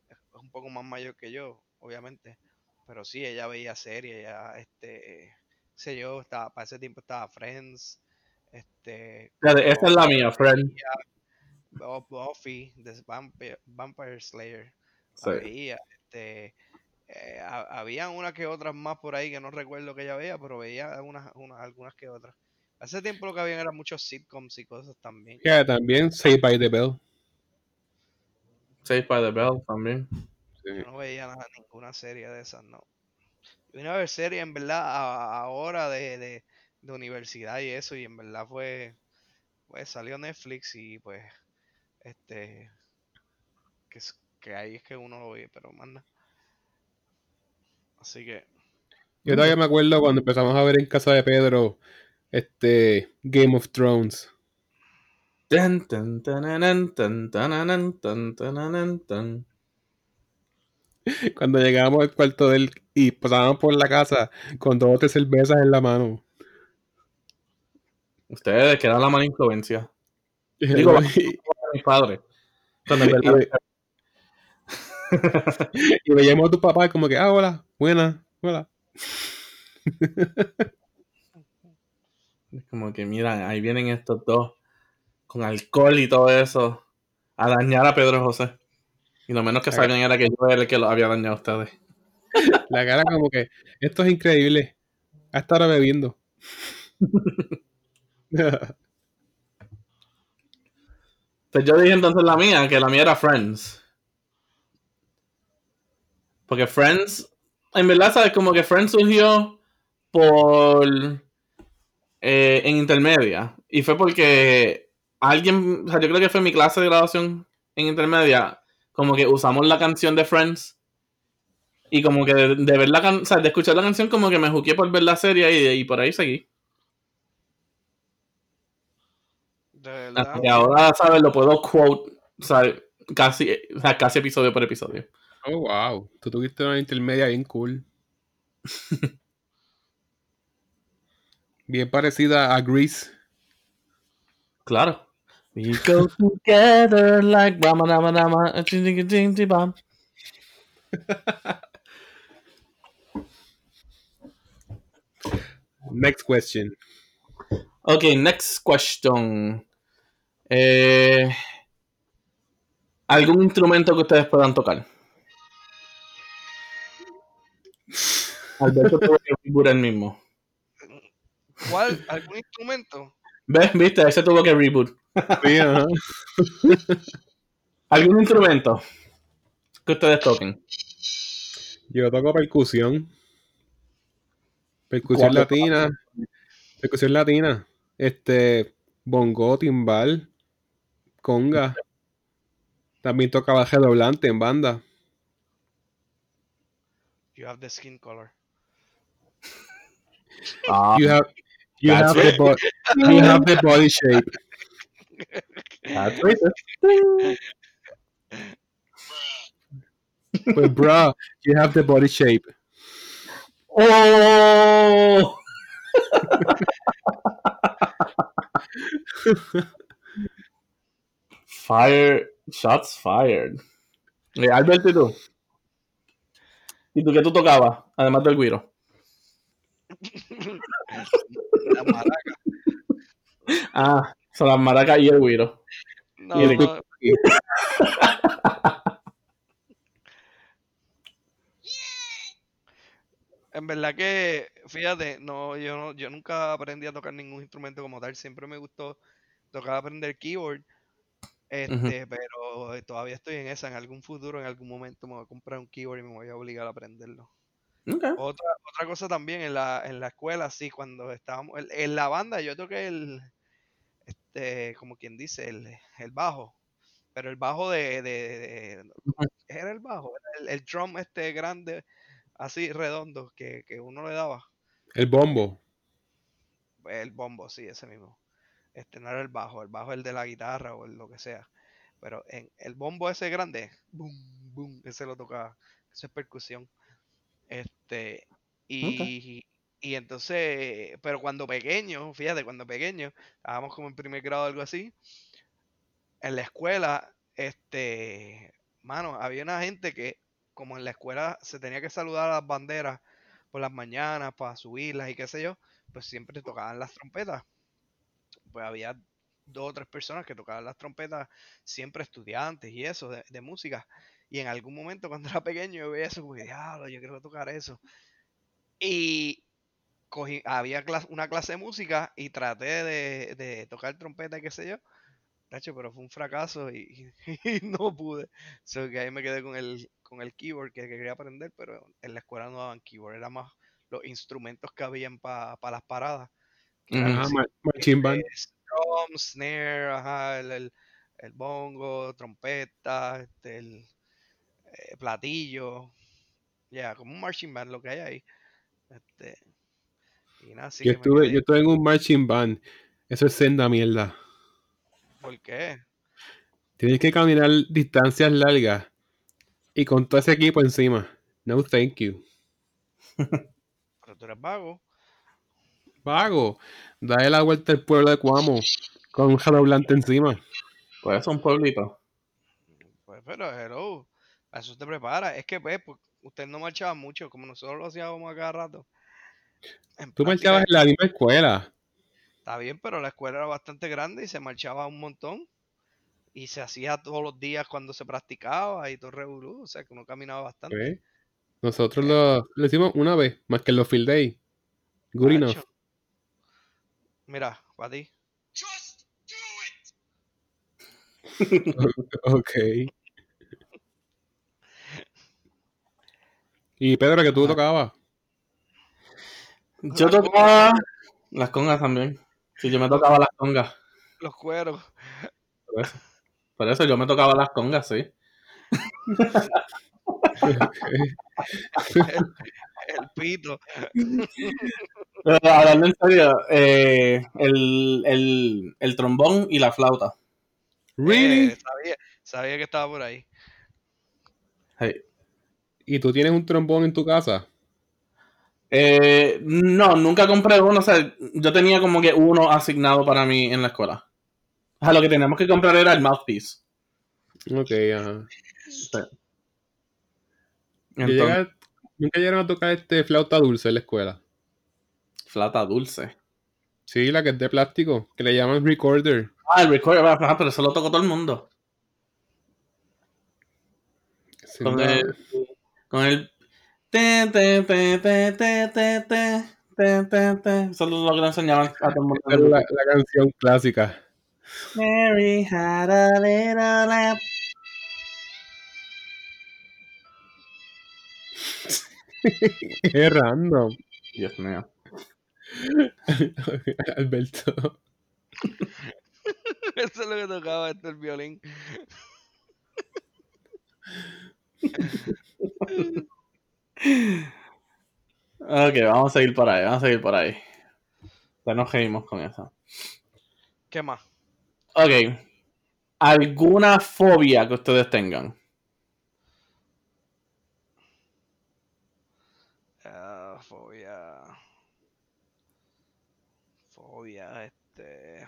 es un poco más mayor que yo, obviamente, pero sí, ella veía series, ella, este, sé yo, estaba, para ese tiempo estaba Friends, este, Esta es la mía, friend. Bu- Buffy, The Vampire, Vampire Slayer, Sí. la veía, este, eh, había que otras más por ahí que no recuerdo que ella veía, pero veía unas, unas, algunas que otras. Hace tiempo lo que habían eran muchos sitcoms y cosas también. Ya, también Saved by the Bell. Saved by the Bell también. Yo no veía nada, ninguna serie de esas, no. Yo vine a ver series en verdad a- ahora de, de, de universidad y eso, y en verdad fue, pues salió Netflix y pues, este, que, ahí es que uno lo ve, pero manda. Así que, Yo todavía me acuerdo cuando empezamos a ver en casa de Pedro este Game of Thrones. Tan, tan, tananan, tan, tananan, tan, tananan, tan. Cuando llegábamos al cuarto de él y pasábamos por la casa con dos o tres cervezas en la mano. Ustedes, que eran la mala influencia. Digo, y, mis padres. Y y veíamos a tu papá como que, ah, hola, buena, hola. Es como que, mira, ahí vienen estos dos con alcohol y todo eso a dañar a Pedro José. Y lo menos que salgan era que yo era el que los había dañado a ustedes. La cara como que, esto es increíble. A esta hora bebiendo. Pues yo dije entonces la mía, que la mía era Friends. Porque Friends, en verdad, ¿sabes? Como que Friends surgió por... eh, en intermedia. Y fue porque alguien, o sea, yo creo que fue mi clase de graduación en intermedia, como que usamos la canción de Friends. Y como que de, ver la can- o sea, de escuchar la canción, como que me juqué por ver la serie y, y por ahí seguí. Hasta que ahora, ¿sabes? Lo puedo quote, ¿sabes? Casi, o sea, casi episodio por episodio. oh, wow. Tú tuviste una intermedia bien cool. bien parecida a Grease. Claro. We go together like rama rama rama ching, ching, ching, ching, bam. Next question. Ok, next question. Eh, ¿Algún instrumento que ustedes puedan tocar? Alberto tuvo que reboot el mismo. ¿Cuál? ¿Algún instrumento? ¿Ves? ¿Viste? Ese tuvo que reboot. Sí, ajá. ¿Algún instrumento que ustedes toquen? Yo toco percusión. Percusión latina. Percusión latina. Este, bongo, timbal, conga. También tocaba redoblante en banda. You have the skin color. Ah, You have, you have, the, bo- you have the body shape. that's racist. Pues, bro, you have the body shape. ¡Oh! Fire, shots fired. Eh, Alberto, ¿y tú? ¿Y tú qué tú tocabas? Además del guiro. La maraca. Ah, son las maracas y el guiro. No, Y el no. En verdad que, fíjate, no, yo no, yo nunca aprendí a tocar ningún instrumento como tal. Siempre me gustó tocar aprender keyboard. Este, pero todavía estoy en esa. En algún futuro, en algún momento me voy a comprar un keyboard y me voy a obligar a aprenderlo. Otra, otra cosa también en la, en la escuela, sí, cuando estábamos en, en la banda, yo toqué el, este, como quien dice, el, el bajo, pero el bajo de, de- de- era el bajo, era el, el drum este grande, así redondo, que, que uno le daba, El bombo. el bombo, sí, ese mismo. Este no era el bajo, el bajo es el de la guitarra o el lo que sea, pero en el bombo ese grande, boom, boom, ese lo tocaba, eso es percusión. Este, y, y entonces, pero cuando pequeño, fíjate, cuando pequeño, estábamos como en primer grado o algo así, en la escuela, este, mano, había una gente que, como en la escuela se tenía que saludar a las banderas por las mañanas para subirlas y qué sé yo, pues siempre tocaban las trompetas. Pues había dos o tres personas que tocaban las trompetas, siempre estudiantes y eso, de, música. Y en algún momento cuando era pequeño yo veía eso, como diablo, yo quiero tocar eso. Y cogí, había una clase de música y traté de, de tocar trompeta y qué sé yo. Pero fue un fracaso y, no pude. So que ahí me quedé con el, con el keyboard que, que quería aprender, pero en la escuela no daban keyboard, era más los instrumentos que habían para las paradas. Ma- marching band. drum, snare, ajá, el, el- el bongo, trompeta, este, el eh, platillo, ya, como un marching band lo que hay ahí. Este, y nada, Yo estuve, yo estuve en un marching band. Eso es senda mierda. ¿por qué? Tienes que caminar distancias largas y con todo ese equipo encima. No, thank you. Pero tú eres vago. Vago. Dale la vuelta al pueblo de Cuamo con un redoblante encima. Pues es un pueblito. Pues, pero, hello, a eso te prepara. Es que, pues, pues, usted no marchaba mucho, como nosotros lo hacíamos a cada rato. En Tú práctica, marchabas en la misma escuela. Está bien, pero la escuela era bastante grande y se marchaba un montón. Y se hacía todos los días cuando se practicaba y todo revolú. O sea, que uno caminaba bastante. Nosotros lo, lo hicimos una vez, más que en los field day. Good enough. Mira, para ti. Just do it. Ok. Y Pedro, que tú Ah. tocabas. Yo tocaba las congas también. Sí, yo me tocaba las congas. Los cueros. Por eso. Por eso yo me tocaba las congas, sí. El pito. Pero hablando en serio, eh, el, el, el trombón y la flauta. Really? Eh, sabía, sabía que estaba por ahí. Sí. ¿Y tú tienes un trombón en tu casa? Eh, no, nunca compré uno. O sea, yo tenía como que uno asignado para mí en la escuela. O sea, lo que teníamos que comprar era el mouthpiece. Ok, ajá. Sí. Entonces, Nunca llegaron a tocar este flauta dulce en la escuela flata dulce. Sí, la que es de plástico, que le llaman recorder. Ah, el recorder, ah, pero eso lo tocó todo el mundo. Sí, con, no. el, con el. Te, te, te, te, te, te, te, Eso lo que le enseñaban a todo el mundo. Es la, la canción clásica. Mary had a little lamp. Random. Dios mío. Alberto. Eso es lo que tocaba este el violín. Ok, vamos a seguir por ahí, vamos a seguir por ahí. Ya nos reímos con eso. ¿Qué más? Ok. ¿Alguna fobia que ustedes tengan? Ah, fobia. Este.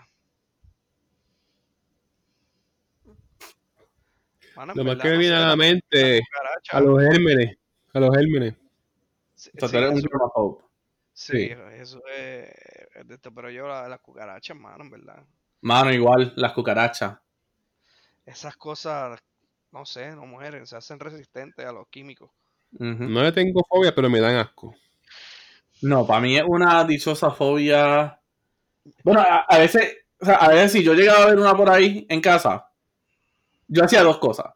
Mano, Lo más verdad, que me no viene a la la- mente a los gérmenes. A los gérmenes. Sí, O sea, sí, tú eres un eso- sí, sí. eso es, es de esto, pero yo la- las cucarachas, mano, en verdad. Mano, igual, las cucarachas. Esas cosas, no sé, no mueren, se hacen resistentes a los químicos. No le tengo fobia, pero me dan asco. No, para mí es una dichosa fobia. Bueno, a, veces, o sea, a veces si yo llegaba a ver una por ahí en casa, yo hacía dos cosas.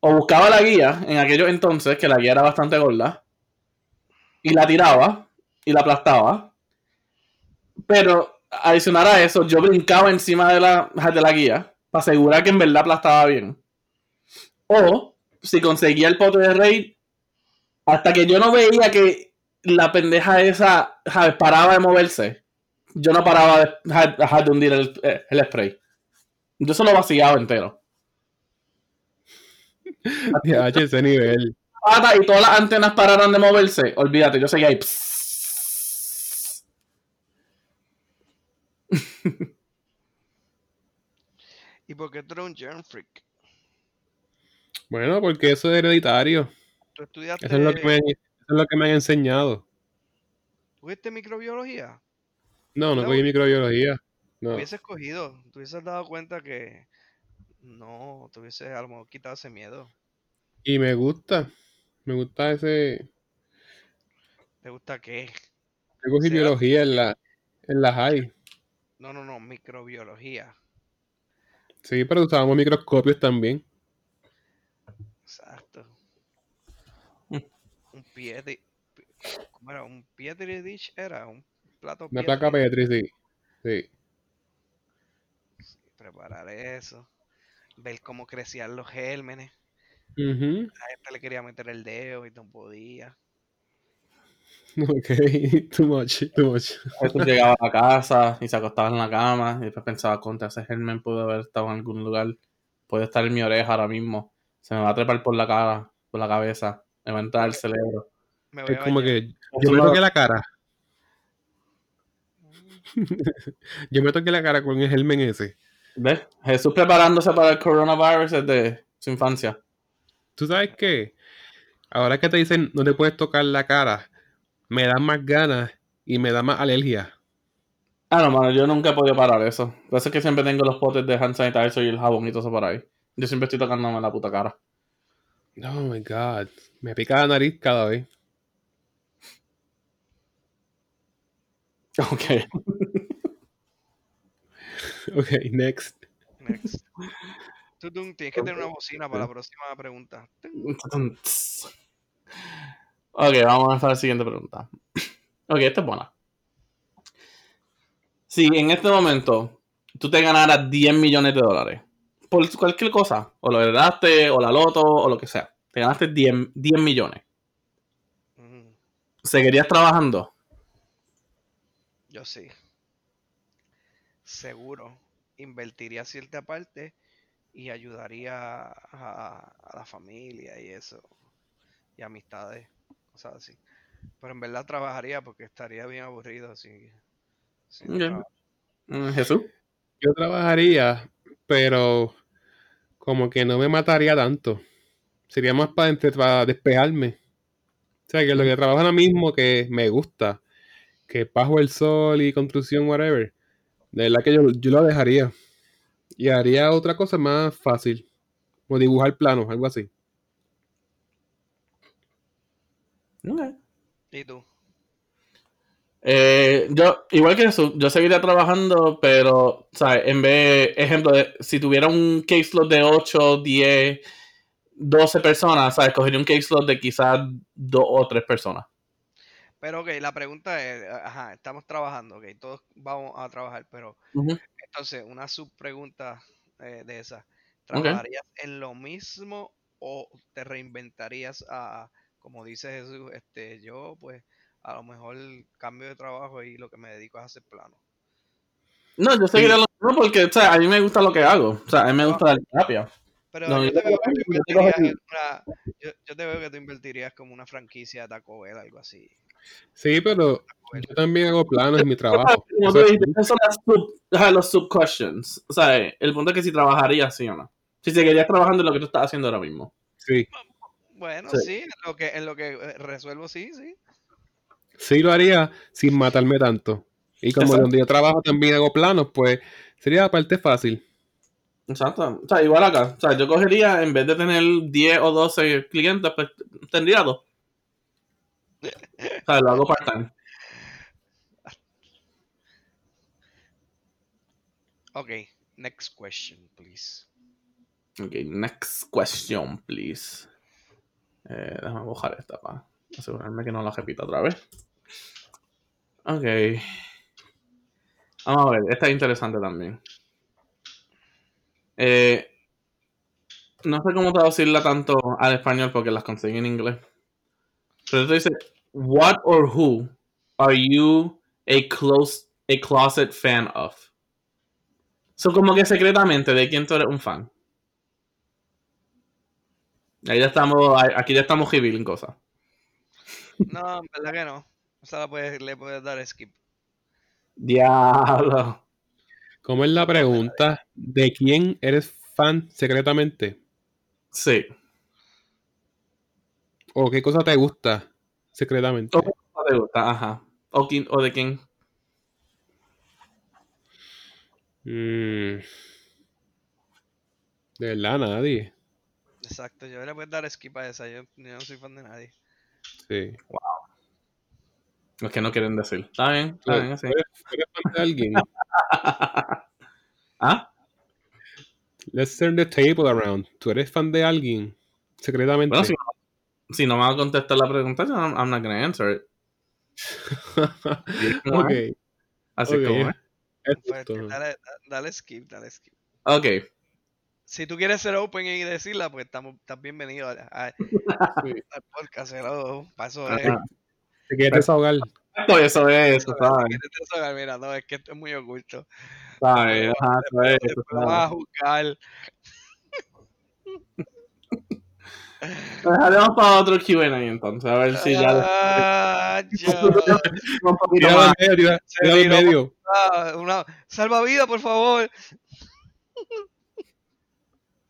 O buscaba la guía en aquellos entonces, que la guía era bastante gorda, y la tiraba y la aplastaba. Pero adicional a eso, yo brincaba encima de la, de la guía para asegurar que en verdad aplastaba bien. O si conseguía el pote de rey, hasta que yo no veía que la pendeja esa paraba de moverse, yo no paraba de, dejar- dejar de hundir el, eh, el spray. Yo se lo vaciaba entero. Ya, ese nivel. Y todas las antenas pararan de moverse, olvídate, yo seguía ahí. ¿Y por qué tú eres un germ freak? Bueno, porque eso es hereditario. ¿Tú estudiaste, Eso es lo que me, eso es lo que me han enseñado. ¿tuviste microbiología? No, no cogí microbiología. No. Hubieses cogido, te hubieses dado cuenta que no, te hubieses a lo mejor quitado ese miedo. Y me gusta. Me gusta ese. ¿Te gusta qué? Yo cogí Será- biología en la, en la high. No, no, no, microbiología. Sí, pero usábamos microscopios también. Exacto. Un pietri. ¿Cómo era? ¿Un pietri dish? Era un plato Una placa Petri, sí. Sí. Preparar eso. Ver cómo crecían los gérmenes. Ujú. A este le quería meter el dedo y no podía. Ok, too much, too much. Llegaba a la casa y se acostaba en la cama y después pensaba, contra ese germen pudo haber estado en algún lugar, puede estar en mi oreja ahora mismo, se me va a trepar por la cara, por la cabeza, me va a entrar el cerebro. Me voy Es a como bañar. que yo me toqué la cara. Yo me toqué la cara con el germen ese. ¿Ves? Jesús preparándose para el coronavirus desde su infancia. ¿Tú sabes qué? Ahora que te dicen no te puedes tocar la cara, me da más ganas y me da más alergia. Ah, no, mano, yo nunca he podido parar eso. Por eso es que siempre tengo los potes de hand sanitizer y el jabón y todo eso por ahí. Yo siempre estoy tocándome la puta cara. Oh my god. Me pica la nariz cada vez. Ok. Ok, next. Next. Tudum, tienes que tener una bocina para la próxima pregunta. Ok, vamos a hacer la siguiente pregunta. Ok, esta es buena. Si en este momento tú te ganaras 10 millones de dólares por cualquier cosa, o lo heredaste, o la loto, o lo que sea, te ganaste 10, 10 millones, ¿seguirías trabajando? Yo sí. Seguro. Invertiría cierta parte y ayudaría a, a la familia y eso. Y amistades. Cosas así. Pero en verdad trabajaría porque estaría bien aburrido si, si no Ok. trabajo. Mm, Jesús. Yo trabajaría, pero como que no me mataría tanto. Sería más para, entre- para despejarme. O sea, que lo que trabajo ahora mismo que me gusta, que bajo el sol y construcción, whatever, de verdad que yo, yo lo dejaría. Y haría otra cosa más fácil, como dibujar planos, algo así. Ok. ¿Y tú? Eh, yo, igual que eso, yo seguiría trabajando, pero, ¿sabes? En vez, ejemplo, de, si tuviera un caseload de 8, 10, 12 personas, ¿sabes? Cogería un caseload de quizás 2 o 3 personas. Pero ok, la pregunta es, ajá, estamos trabajando, ok, todos vamos a trabajar, pero entonces una subpregunta eh, de esa, ¿trabajarías en lo mismo o te reinventarías a, como dice Jesús, este, yo pues a lo mejor cambio de trabajo y lo que me dedico es a hacer plano? No, yo seguiría lo mismo porque, o sea, a mí me gusta lo que hago. O sea, a mí me gusta la terapia. Pero No, yo, te veo que tú yo tengo invertirías el- en una, yo, yo te veo que tú invertirías como una franquicia de Taco Bell, algo así. Sí, pero yo también hago planos en mi trabajo. Tú es- dijiste, esos son las sub, los sub-questions. O sea, el punto es que si trabajarías, sí o no. Si seguirías trabajando en lo que tú estás haciendo ahora mismo. sí, Bueno, Sí. sí, en lo que, en lo que eh, resuelvo, sí, sí. sí lo haría sin matarme tanto. Y como Exacto. donde yo trabajo también hago planos, pues sería la parte fácil. Exacto. O sea, igual acá. O sea, yo cogería, en vez de tener 10 o 12 clientes, pues tendría dos. O sea, lo hago part-time. Ok, next question, please. Ok, next question, please. Eh, déjame buscar esta para asegurarme que no la repita otra vez. Ok. Vamos a ver, esta es interesante también. Eh, no sé cómo traducirla tanto al español porque las conseguí en inglés. Pero esto dice, what or who are you a close, a closet fan of? So como que secretamente, ¿de quién tú eres un fan? Ahí ya estamos, aquí ya estamos revealing cosas. No, en verdad que no. O sea, la puedes- le puedes dar skip. Diablo. ¿Cómo es la pregunta? ¿De quién eres fan secretamente? Sí. ¿O qué cosa te gusta secretamente? O te gusta, ajá. O, quién- o de quién. Mm. De verdad, nadie. Exacto, yo le puedo dar skip a esa. Yo, yo no soy fan de nadie. Sí. Los que no quieren decir. Está bien, está bien, así. ¿Eres, eres fan de alguien? ¿Ah? Let's turn the table around. ¿Tú eres fan de alguien secretamente? Bueno, si, si no me va a contestar la pregunta, yo I'm, I'm not gonna answer it. ok. Así ok. como es. Es Pues, dale, dale skip, dale skip. Ok. Si tú quieres ser open y decirla, pues estamos, estás bienvenido a- a- Sí. al podcast. Ajá. es. ¿Te quieres desahogar? Exacto, eso es, eso, ¿sabes? ¿Quieres desahogar? Mira, no, es que esto es muy oculto. ¿Sabes? Ajá, eso es, lo vas a juzgar. Dejaremos para otro QA entonces, a ver si ya. Ah, medio, tira- medio. Ah, una salvavidas, por favor.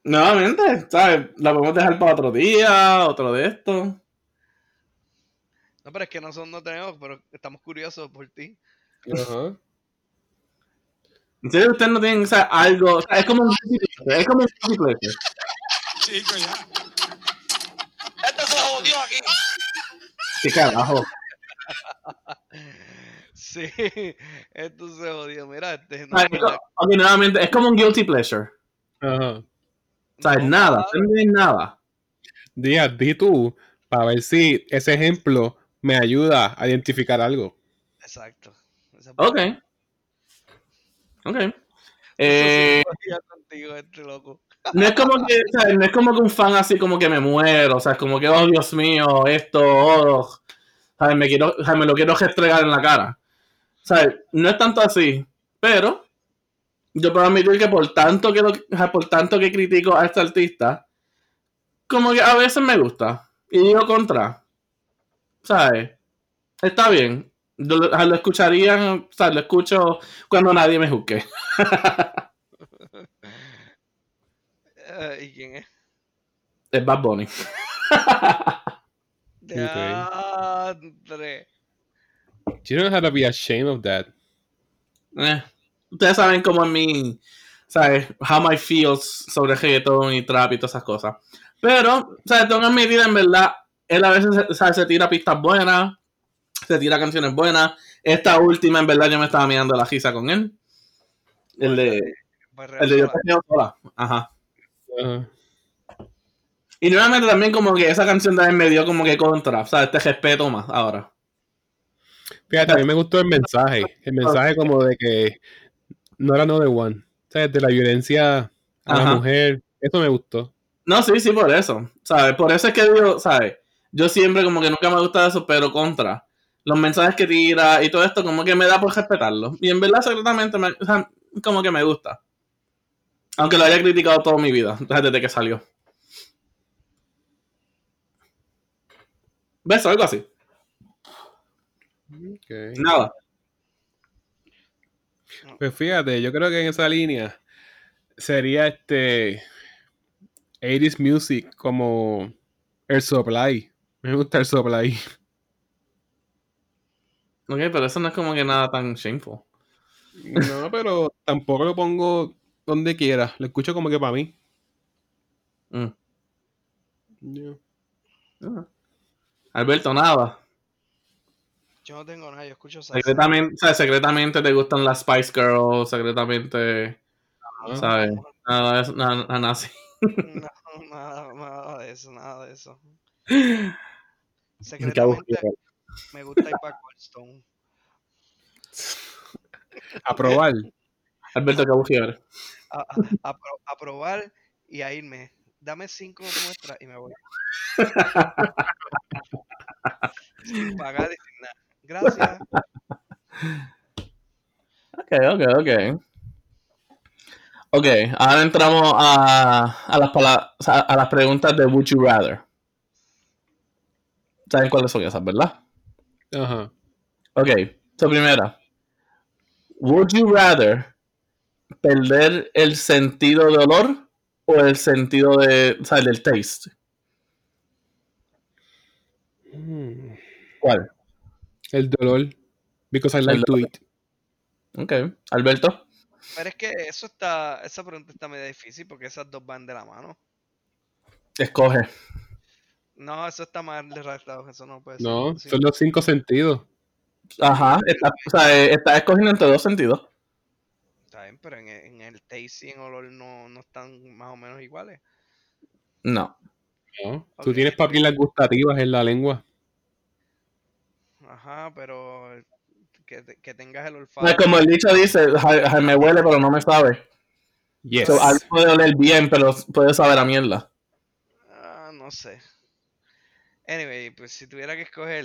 Nuevamente, ¿sabes? La podemos dejar para otro día, otro de estos. No, pero es que no son, no tenemos, pero estamos curiosos por ti. Ajá. En serio, ustedes no tienen o sea, algo. o sea, es como un. Es como un ya. Esto se jodió aquí. ¿Qué carajo? Sí, esto se jodió. Mira, este, no, O sea, en es verdad, como- ok, nuevamente, es como un guilty pleasure. Ajá. O sea, no, nada, no tienen nada. Díaz, di tú, para ver si ese ejemplo me ayuda a identificar algo. Exacto. Es Ok. Ok. Eh, contigo, este loco. No es como que, sea, no es como que un fan así como que me muero, o sea, es como que, oh Dios mío, esto, oh, ¿sabes? Me, quiero, me lo quiero restregar en la cara. Sea, no es tanto así, pero yo puedo admitir que por tanto que, por tanto que critico a este artista, como que a veces me gusta. Y digo contra. ¿Sabes? Está bien. Lo, lo escucharía, o sea, lo escucho cuando nadie me juzgue. Eh, ¿Y quién es? Es Bad Bunny. Diantre. You don't have to be ashamed of that. Eh, ustedes saben cómo es mi, ¿sabes? How my feels sobre reggaeton y trap y todas esas cosas. Pero, ¿sabes? Tengo que admitir, en verdad, él a veces sea, se tira pistas buenas, se tira canciones buenas. Esta última, en verdad, yo me estaba mirando la risa con él. El de, el de Yo te quiero sola. Ajá. Ajá. Y nuevamente también como que esa canción también me dio como que contra, o sea, este respeto más ahora. Fíjate, a mí me gustó el mensaje. El mensaje como de que no era no de one. O sea, de la violencia a Ajá. la mujer. Eso me gustó. No, sí, sí, por eso. ¿Sabes? Por eso es que digo, ¿sabes? Yo siempre como que nunca me gusta eso, pero contra. Los mensajes que tira y todo esto como que me da por respetarlo. Y en verdad secretamente me, o sea, como que me gusta. Aunque lo haya criticado toda mi vida, desde que salió. ¿Ves? Algo así. Ok. Nada. Pues fíjate, yo creo que en esa línea sería este 80s music como el supply. Me gusta el supply. Ok, pero eso no es como que nada tan shameful. No, pero tampoco lo pongo donde quiera. Lo escucho como que para mí. Mm. Ah. Alberto, nada. Yo no tengo nada, yo escucho salsa. Secretamente, ¿sabes? secretamente te gustan las Spice Girls, secretamente. ¿sabes? Nada, de eso, nada, nada así. No, nada, nada de eso, nada de eso. Secretamente me gusta ir para Coldstone. A probar. Alberto, qué aburrido. A, a, a pro- a probar y a irme. Dame cinco muestras y me voy. sin pagar y sin nada. Gracias. Ok, ok, ok. Ok, ahora entramos a, a, las, sea, a las preguntas de Would You Rather. ¿Saben cuáles son esas, verdad? Ajá. Ok, so primera. Would you rather perder el sentido de olor o el sentido de, o sea, del taste? Mm. ¿Cuál? El dolor. Because I like to eat. Ok, Alberto. Pero es que eso está, esa pregunta está medio difícil porque esas dos van de la mano. Escoge. No, eso está mal redactado, eso no puede ser. No, son los cinco sentidos. Ajá, está, o sea, eh, estás escogiendo entre dos sentidos. Está bien, pero en, el- en el taste y en olor no, no están más o menos iguales. No. ¿no? Tú tienes papilas gustativas en la lengua. Ajá, pero que, que tengas el olfato. como el dicho dice, "Ja- ja- me huele pero no me sabe. Yes. So, algo puede oler bien, pero puede saber a mierda. Ah, no sé. Anyway, pues si tuviera que escoger.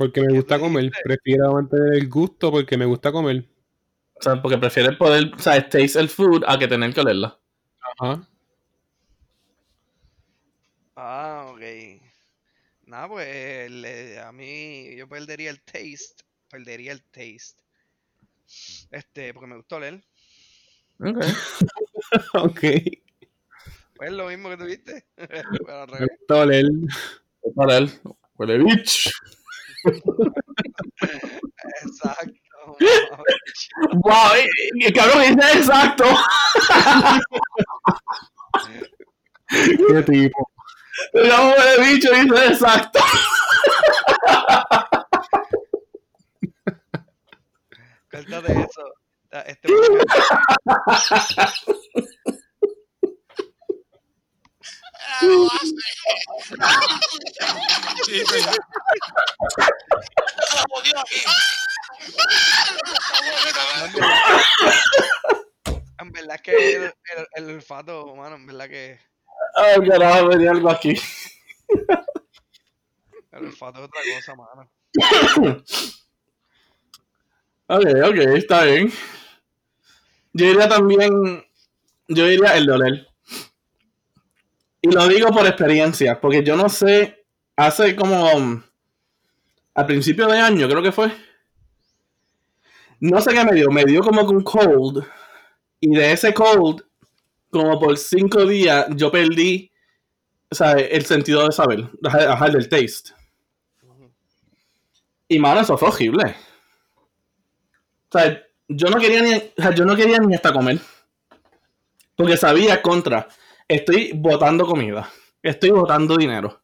Porque me ¿Qué gusta comer. Prefiero mantener el gusto porque me gusta comer. O sea, porque prefiere poder, o sea, taste el food a que tener que olerla. Ajá. Ah, ok. Nada, pues el, eh, a mí yo perdería el taste. Perdería el taste. Este, porque me gustó leer. Ok. ok. Pues lo mismo que tuviste. Pero al Me gusta oler. Para él. Huele bitch. Exacto. Wow, eh, eh, cabrón, dice exacto. Qué tipo. No huele bicho, dice exacto. Cuéntate eso. Ah, Sí, ¿verdad? en verdad es que el, el, el olfato, mano, en verdad que Ay, carajo, venía algo aquí. el olfato es otra cosa, mano. Ok, ok, está bien. Yo diría también, yo diría el doler. Y lo digo por experiencia, porque yo no sé, hace como um, a principio de año, creo que fue. No sé qué me dio, me dio como un cold. Y de ese cold, como por cinco días, yo perdí o sea, el sentido de saber, ajá, del taste. Y mano, eso fue horrible. O sea, yo no quería ni, yo no quería ni hasta comer. Porque sabía contra, estoy botando comida, estoy botando dinero.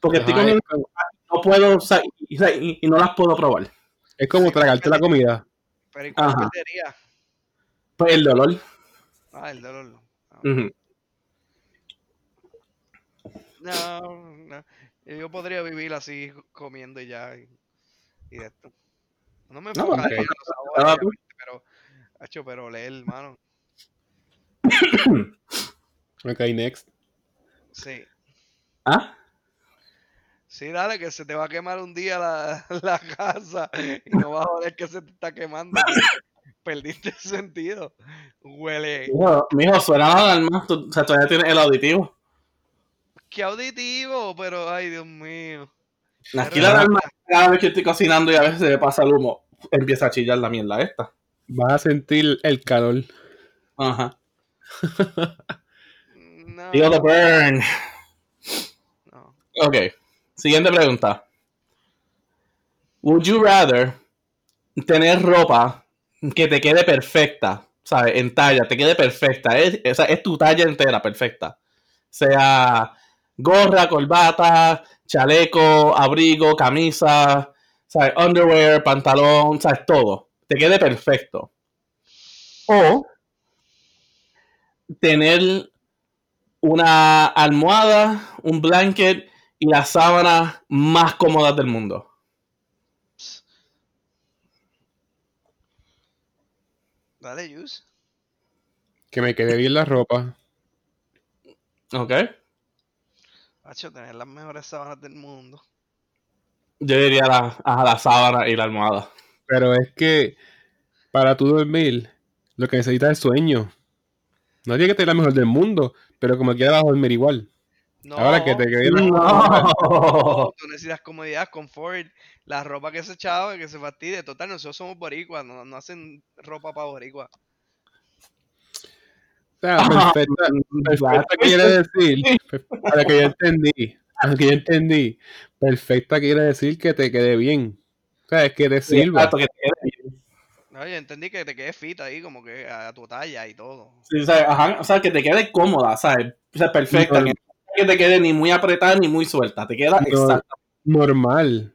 Porque estoy Ajá, comiendo, es, como, no puedo, o sea, y, o sea, y- y no las puedo probar. es como tragarte la comida. Pero ¿y cuál Ajá. perdería? Pues el dolor. Ah, el dolor. Ah, Ujú. No, no. Yo podría vivir así comiendo y ya. Y, y de esto. No me No, enfocaría ok. en los sabores, pero, hacho, pero leer, hermano. Ok, next. Sí. ¿Ah? Sí, dale, que se te va a quemar un día la, la casa y no vas a joder que se te está quemando. Perdiste el sentido. Huele. Mijo, mijo, suena la alarma. o sea, todavía tienes el auditivo. Qué auditivo, pero ay, Dios mío. Aquí la alarma, cada vez que estoy cocinando y a veces se me pasa el humo, empieza a chillar la mierda esta. Vas a sentir el calor. Ajá. No, Feel the burn. no. Ok. Siguiente pregunta. Would you rather tener ropa que te quede perfecta, ¿sabes? En talla, te quede perfecta. Es, es tu talla entera perfecta. Sea gorra, corbata, chaleco, abrigo, camisa, ¿sabes? Underwear, pantalón, ¿sabes? Todo. Te quede perfecto. O tener una almohada, un blanket y las sábanas más cómodas del mundo. Dale, Yus. Que me quede bien la ropa. ¿Ok? Hacho, tener las mejores sábanas del mundo. Yo diría la, a la sábana y la almohada. Pero es que para tú dormir, lo que necesitas es sueño. No tiene que tener la mejor del mundo, pero como quiera vas a dormir igual. No, Ahora que te quede la No. tú necesitas comodidad, confort, la ropa que se echaba, que se fastidie. Total, nosotros somos boricuas, no, no hacen ropa para boricuas. O sea, perfecta, perfecta quiere decir, para que yo entendí, para que yo entendí, perfecta quiere decir que te quede bien. O sea, es que te sirva. Exacto, que te quede bien. No, yo entendí que te quede fit ahí, como que a tu talla y todo. Sí, o, sea, ajá, o sea, que te quede cómoda, ¿sabes? O sea, perfecta. No. Que, que te quede ni muy apretada ni muy suelta. Te queda No. exacta. Normal.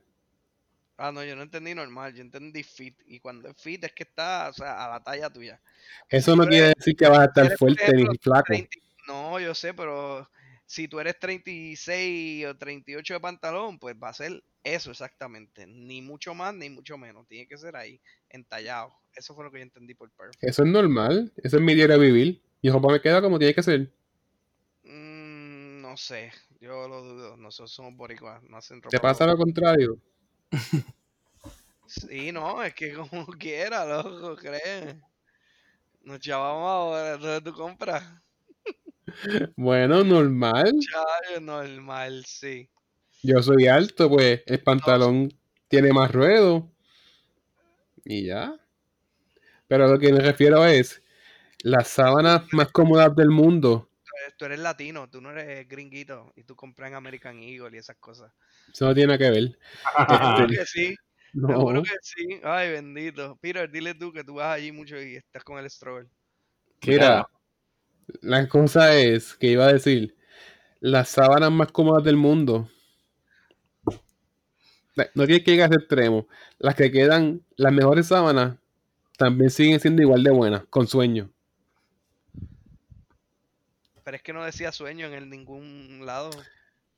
Ah, no, yo no entendí normal, yo entendí fit. Y cuando es fit es que está, o sea, a la talla tuya. Eso no quiere decir que vas a estar fuerte ni flaco. 30 no, yo sé, pero si tú eres 36 o 38 de pantalón, pues va a ser eso exactamente. Ni mucho más ni mucho menos. Tiene que ser ahí, entallado. Eso fue lo que yo entendí por perfect. Eso es normal. Eso es mi diario vivir. Mi ropa me queda como tiene que ser. Mm, no sé, yo lo dudo. Nosotros somos boricuas, no hacen ropa. ¿Te pasa lo contrario? Sí, no, es que como quiera, loco, crees. Nos llamamos ahora, entonces tú compras. Bueno, normal. Chayo, normal, sí. Yo soy alto, pues el pantalón tiene más ruedo. Y ya. Pero lo que me refiero es las sábanas más cómodas del mundo. Tú eres- Tú eres latino, tú no eres gringuito y tú compras en American Eagle y esas cosas. Eso no tiene nada que ver. Seguro que sí, No. seguro que sí. Ay, bendito. Peter, dile tú que tú vas allí mucho y estás con el stroller. Mira, la cosa es que iba a decir, las sábanas más cómodas del mundo. No tienes que llegar a ese extremo. Las que quedan, las mejores sábanas, también siguen siendo igual de buenas, con sueño. Pero es que no decía sueño en el ningún lado.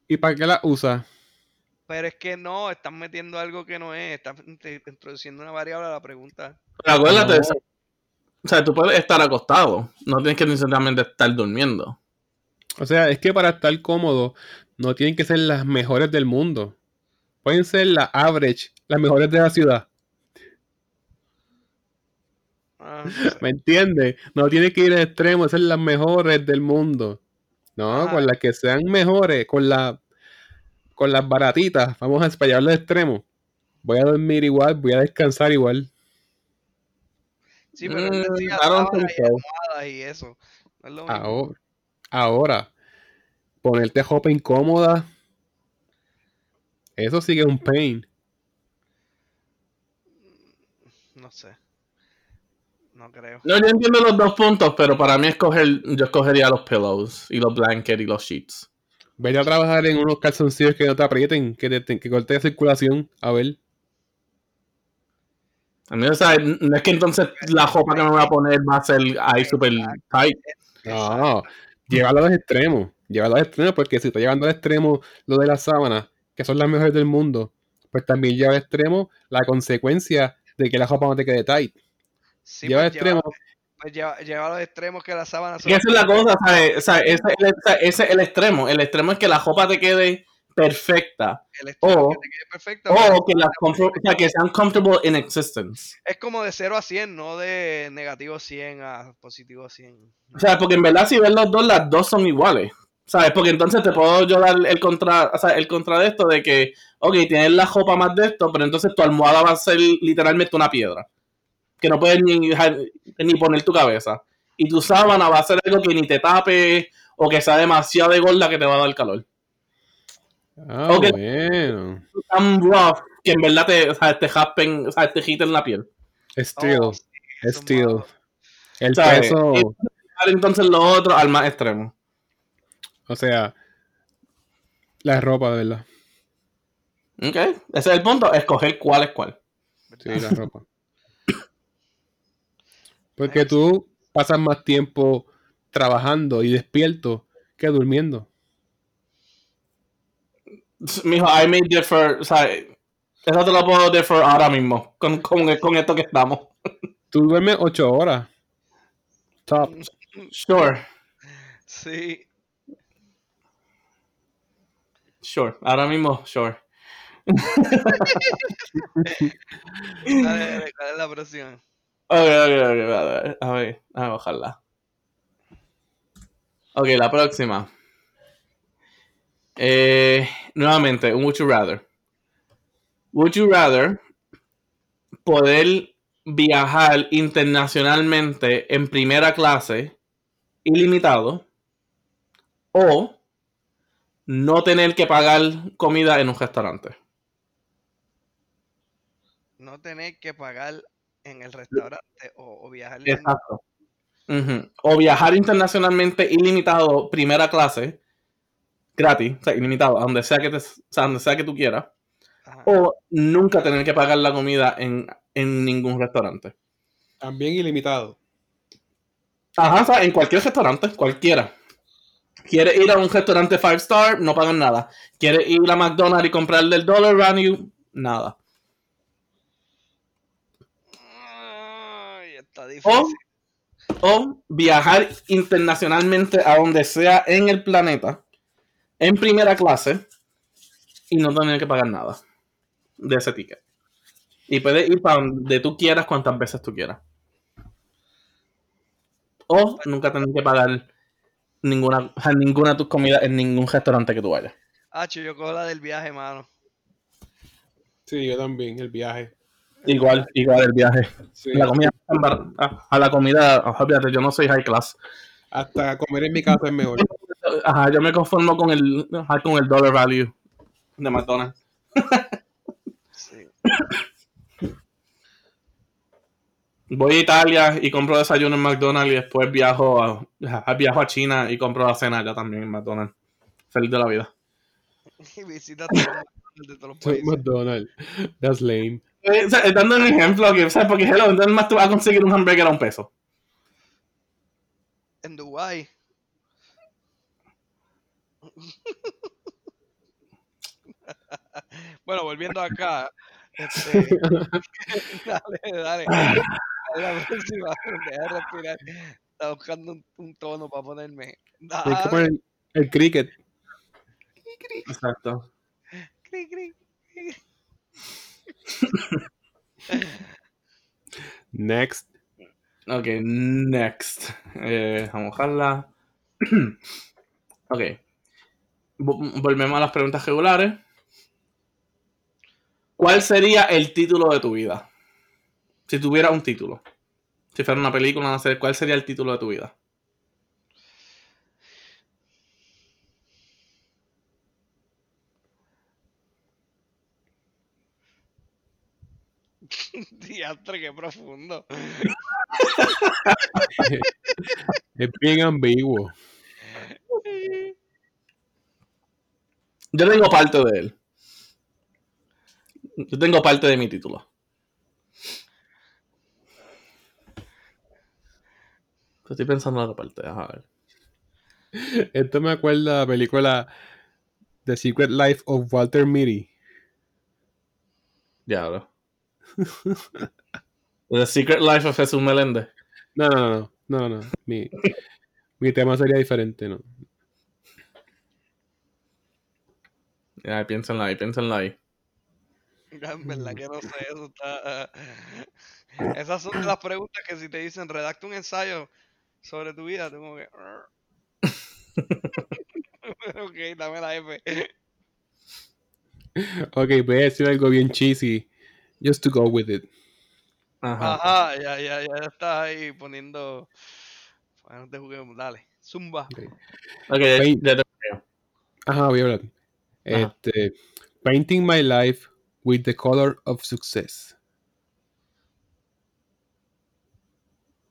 ¿Y para qué las usas? Pero es que no, están metiendo algo que no es. Están int- introduciendo una variable a la pregunta. Pero acuérdate, No. O sea, tú puedes estar acostado. No tienes que necesariamente estar durmiendo. O sea, es que para estar cómodo, no tienen que ser las mejores del mundo. Pueden ser las average, las mejores de la ciudad. Ah. ¿Me entiendes? No tiene que ir al extremo, ser las mejores del mundo. No, con las que sean mejores, con la, con las baratitas, vamos a llevarlo al extremo. Voy a dormir igual, voy a descansar igual. Sí, pero él Mm, y y eso. No es lo mismo. Ahora, ahora, ponerte ropa incómoda, eso sí que es un pain. No sé. No creo. No, yo entiendo los dos puntos, pero para mí escoger, yo escogería los pillows y los blankets y los sheets. Vete a trabajar en unos calzoncillos que no te aprieten, que, te, que corte la circulación. A ver. A mí, o sea, no es que entonces la ropa que me voy a poner va a ser ahí super tight. No, llévalo a los extremos. Llévalo a los extremos, porque si estás llevando al extremo lo de las sábanas, que son las mejores del mundo, pues también lleva al extremo la consecuencia de que la ropa no te quede tight. Sí, lleva al pues extremo. pues lleva, lleva a los extremos que las sábanas Y esa es la cosa, ¿sabes? O sea, ese es el extremo. El extremo es que la ropa te quede perfecta el o- que te quede o que, las o sea, que sean comfortable in existence. es como de 0 a 100, no de negativo 100 a positivo 100. O sea, porque en verdad si ves los dos, las dos son iguales. ¿Sabes? Porque entonces te puedo yo dar el contra, o sea, el contra de esto de que, ok, tienes la ropa más de esto, pero entonces tu almohada va a ser literalmente una piedra. Que no puedes ni, ni poner tu cabeza. Y tu sábana va a ser algo que ni te tape o que sea demasiado de gorda que te va a dar calor. Ah, Ok. bueno. Tan rough que en verdad te, o sea, te jaspen, o sea, te quiten la piel. Steel. Oh, Steel. El ¿Sabes? peso. Y- Entonces lo otro al más extremo. O sea, la ropa, de verdad. ¿Ok? Ese es el punto, escoger cuál es cuál. Sí, la ropa. Porque tú pasas más tiempo trabajando y despierto que durmiendo. Mijo, I may differ, o sea, eso te lo puedo differ ahora mismo, con, con, con esto que estamos. Tú duermes ocho horas. Top. Sure, Sí, sure, ahora mismo, sure. dale, dale, ¿cuál es la próxima? Ok, ok, ok, a ver, a ver, a ver, ojalá. Ok, la próxima. Eh, nuevamente, un Would You Rather. Would You Rather poder viajar internacionalmente en primera clase ilimitado o no tener que pagar comida en un restaurante? No tener que pagar en el restaurante o, o viajar. Exacto. O viajar internacionalmente ilimitado, primera clase, gratis, o sea, ilimitado, a donde sea que, te, o sea, donde sea que tú quieras, Ajá. o nunca tener que pagar la comida en, en ningún restaurante. También ilimitado. Ajá, o sea, en cualquier restaurante, cualquiera. ¿Quieres ir a un restaurante five star? No pagan nada. ¿Quieres ir a McDonald's y comprar del Dollar Value? Nada. Ay, está O, o viajar internacionalmente a donde sea en el planeta, en primera clase, y no tener que pagar nada de ese ticket. Y puedes ir para donde tú quieras, cuantas veces tú quieras. O nunca tener que pagar ninguna, ninguna de tus comidas en ningún restaurante que tú vayas. Hacho, yo cojo la del viaje, mano. Sí, yo también, el viaje. Igual, igual el viaje. Sí. La comida, a, a la comida, olvídate, yo no soy high class. Hasta comer en mi casa es mejor. Ajá, yo me conformo con el, ajá, con el dollar value de McDonald's. Sí. Voy a Italia y compro desayuno en McDonald's y después viajo a, ajá, viajo a China y compro la cena allá también en McDonald's. Feliz de la vida. Y visita todos los McDonald's de todos los Soy países. McDonald's. That's lame. Eh, o sea, eh, dando un ejemplo, que, ¿sabes? Porque hello, entonces más tú vas a conseguir un hamburger a un peso. En Dubai. bueno, volviendo acá. Este, dale, dale. La próxima. Respirar. Está buscando un, un tono para ponerme. Tienes que Dale. poner el cricket. Exacto. Cri, cri. Next. Ok, next. Eh, vamos a bajarla. ok. Vo- Volvemos a las preguntas regulares. ¿Cuál sería el título de tu vida? Si tuviera un título. Si fuera una película, ¿cuál sería el título de tu vida? Diastre, qué profundo. Es bien ambiguo. Yo tengo parte de él. Yo tengo parte de mi título. Estoy pensando en la parte. A ver. Esto me acuerda a la película The Secret Life of Walter Mitty. Diablo. The Secret Life of Jesús Meléndez. No, no, no, no, no. Mi, mi tema sería diferente, ¿no? Ya, piénsenla ahí, piénsenla ahí. En verdad que no sé, eso está... Esas son de las preguntas que si te dicen redacta un ensayo sobre tu vida, tengo que... ok, dame la F. Ok, voy a decir algo bien cheesy. Just to go with it. Ajá. Ajá, ya, ya, ya estás ahí poniendo... Bueno, no te juguemos, dale. Zumba. Ok, Vein- ya te- Ajá, voy a hablar. Ajá. Este, painting my life with the color of success.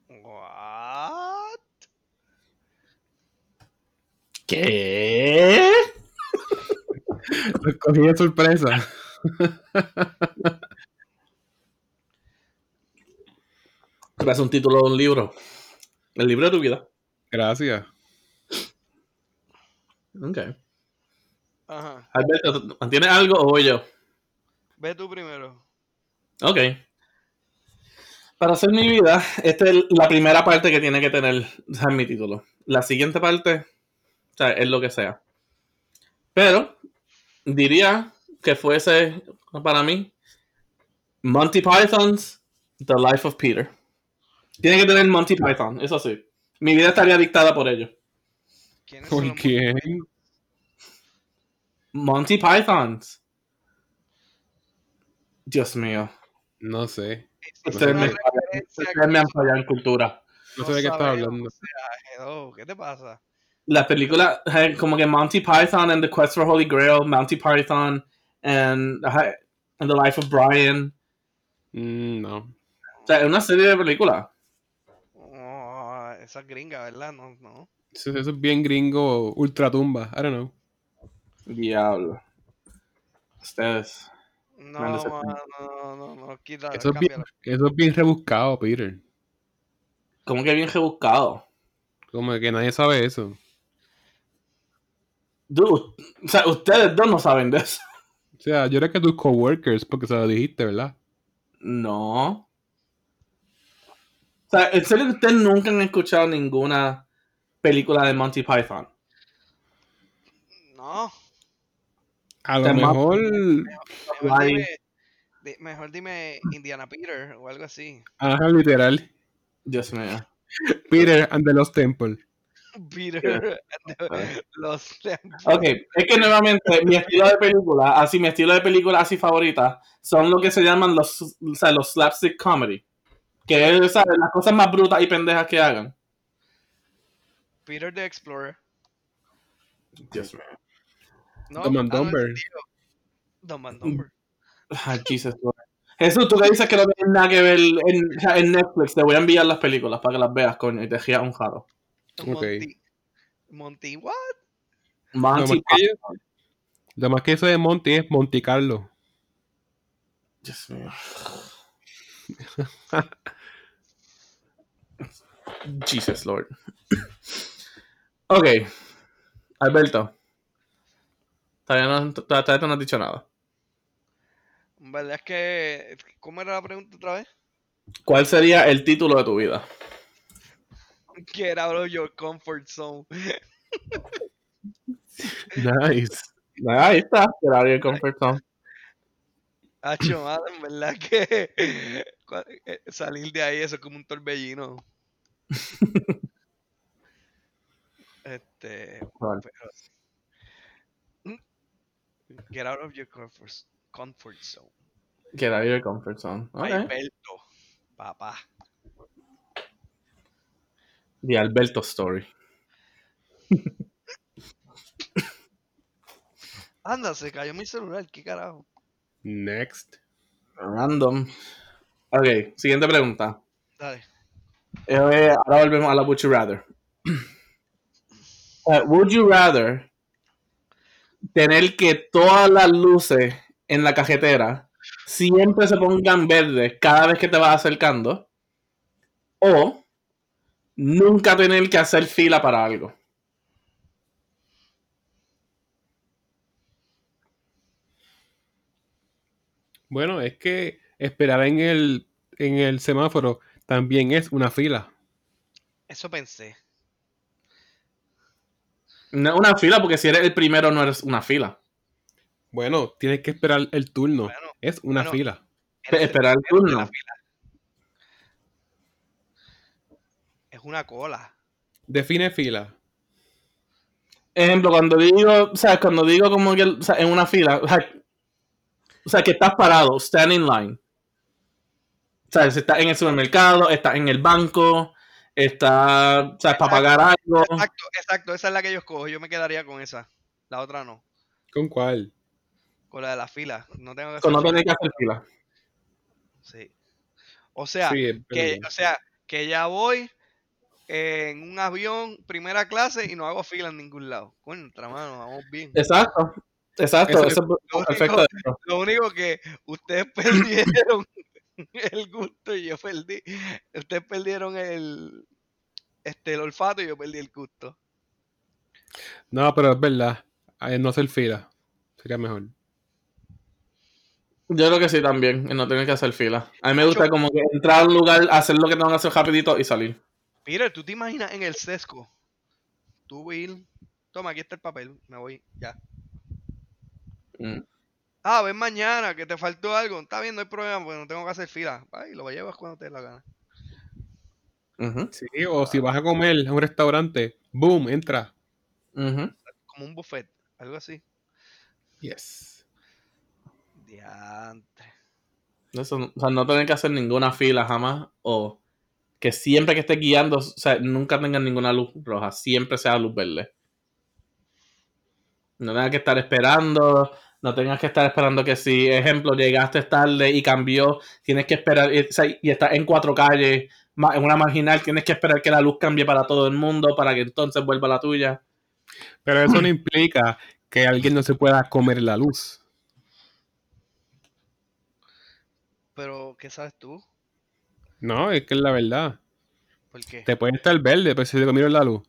What? ¿Qué? Lo cogí de sorpresa. Es un título de un libro. El libro de tu vida. Gracias. Ok. Ajá. Alberto, ¿tienes algo o voy yo? Ve tú primero. Ok. Para hacer mi vida, esta es la primera parte que tiene que tener o sea, mi título. La siguiente parte, o sea, es lo que sea. Pero, diría que fuese para mí Monty Python's The Life of Peter. Tiene que tener Monty Python, eso sí. Mi vida estaría dictada por ello. ¿Quiénes son ¿Por quién? Monty Python's. Dios mío. No sé. Es Ustedes me, referencia ustedes me han fallado en cultura. No sé de qué estás hablando. o sea, hello, ¿Qué te pasa? las películas eh, como que Monty Python and the Quest for Holy Grail, Monty Python and, and the Life of Brian. Mm, no. O sea, es una serie de películas. Esa gringa, ¿verdad? No, no. Eso, eso es bien gringo, ultratumba. I don't know. Diablo. Ustedes. No, mano, no, no, no, quita, Eso es, bien, cámbialo. eso es bien rebuscado, Peter. Como que bien rebuscado. Como que nadie sabe eso. Dude, o sea, ustedes dos no saben de eso. O sea, yo era que tus coworkers, porque se lo dijiste, ¿verdad? No. O sea, en serio que ustedes nunca han escuchado ninguna película de Monty Python. No, A lo mejor. mejor dime, di- mejor dime Indiana Peter o algo así. Ajá, literal. Dios mío. Peter and the Lost Temple. Peter, los Ok, es que nuevamente mi estilo de película, así mi estilo de película así favorita, son lo que se llaman los, o sea, los slapstick comedy. Que es ¿sabes? las cosas más brutas y pendejas que hagan. Peter the Explorer. Dios mío. No, Dumb and no, Dumber. Dumb and Jesus. Jesús, tú que dices que no tienes nada que ver en, Netflix, te voy a enviar las películas para que las veas, coño, y te rías un jaro. Ok. Monty. Monty, what? Monty lo más que sé de Monty es Monte Carlo. Dios mío. Jesus Lord. Ok. Alberto. Todavía no, todavía no has dicho nada. En verdad es que. ¿Cómo era la pregunta otra vez? ¿Cuál sería el título de tu vida? Get out of your comfort zone. Nice. Ah, Ahí está. Get out of your comfort zone. Hacho, madre, en verdad que. Eh, salir de ahí, eso es como un torbellino. este, pero Mm. get out of your comfort, comfort zone. Get out of your comfort zone. Ay, Ok. Alberto, papá. The Alberto Story. Anda, se cayó mi celular, qué carajo. Next. Random. Ok, siguiente pregunta. Dale. Eh, ahora volvemos a la Would You Rather. Eh, would you rather tener que todas las luces en la cajetera siempre se pongan verdes cada vez que te vas acercando? ¿O nunca tener que hacer fila para algo? Bueno, es que esperar en el, en el semáforo también es una fila. Eso pensé. No es una fila porque si eres el primero no eres una fila. Bueno, tienes que esperar el turno. Bueno, es una bueno. fila. Esperar el turno. fila. Es una cola. Define fila. Ejemplo, cuando digo, o sea, cuando digo como que o sea, en una fila, o sea, o sea, que estás parado, stand in line. O sea, si estás en el supermercado, estás en el banco, estás, o sea, para pagar algo. Exacto, exacto. Esa es la que yo escojo. Yo me quedaría con esa. La otra no. ¿Con cuál? Con la de la fila. No tengo que no hacer tienes que hacer fila. Sí. O sea, Sí, que, o sea, que ya voy en un avión primera clase y no hago fila en ningún lado. Contra, mano, vamos bien. Exacto. Exacto, Eso- eso lo perfecto. único- Lo único que ustedes perdieron el gusto y yo perdí. Ustedes perdieron el este el olfato y yo perdí el gusto. No, pero es verdad. eh, No hacer fila. Sería mejor. Yo creo que sí también, y no tener que hacer fila. A mí me gusta como que entrar a un lugar, hacer lo que tengo que hacer rapidito y salir. Peter, ¿tú te imaginas en el sesco? Tú, Will. Toma, aquí está el papel. Me voy, ya. Mm. Ah, ven mañana, que te faltó algo. Está bien, no hay problema, porque no tengo que hacer fila. Ay, lo llevas cuando te dé la gana. Sí, o si vas a comer a un restaurante, boom, entra. Como un buffet, algo así. Yes. Diantre. Eso, o sea, no tener que hacer ninguna fila jamás. O que siempre que esté guiando, o sea, nunca tengan ninguna luz roja. Siempre sea luz verde. No tengas que estar esperando. No tengas que estar esperando que si, ejemplo, llegaste tarde y cambió, tienes que esperar. Y, o sea, y estás en cuatro calles, en una marginal, tienes que esperar que la luz cambie para todo el mundo para que entonces vuelva la tuya. Pero eso no implica que alguien no se pueda comer la luz. Pero, ¿qué sabes tú? No, es que es la verdad. ¿Por qué? Te puede estar verde, pero si te comieron la luz.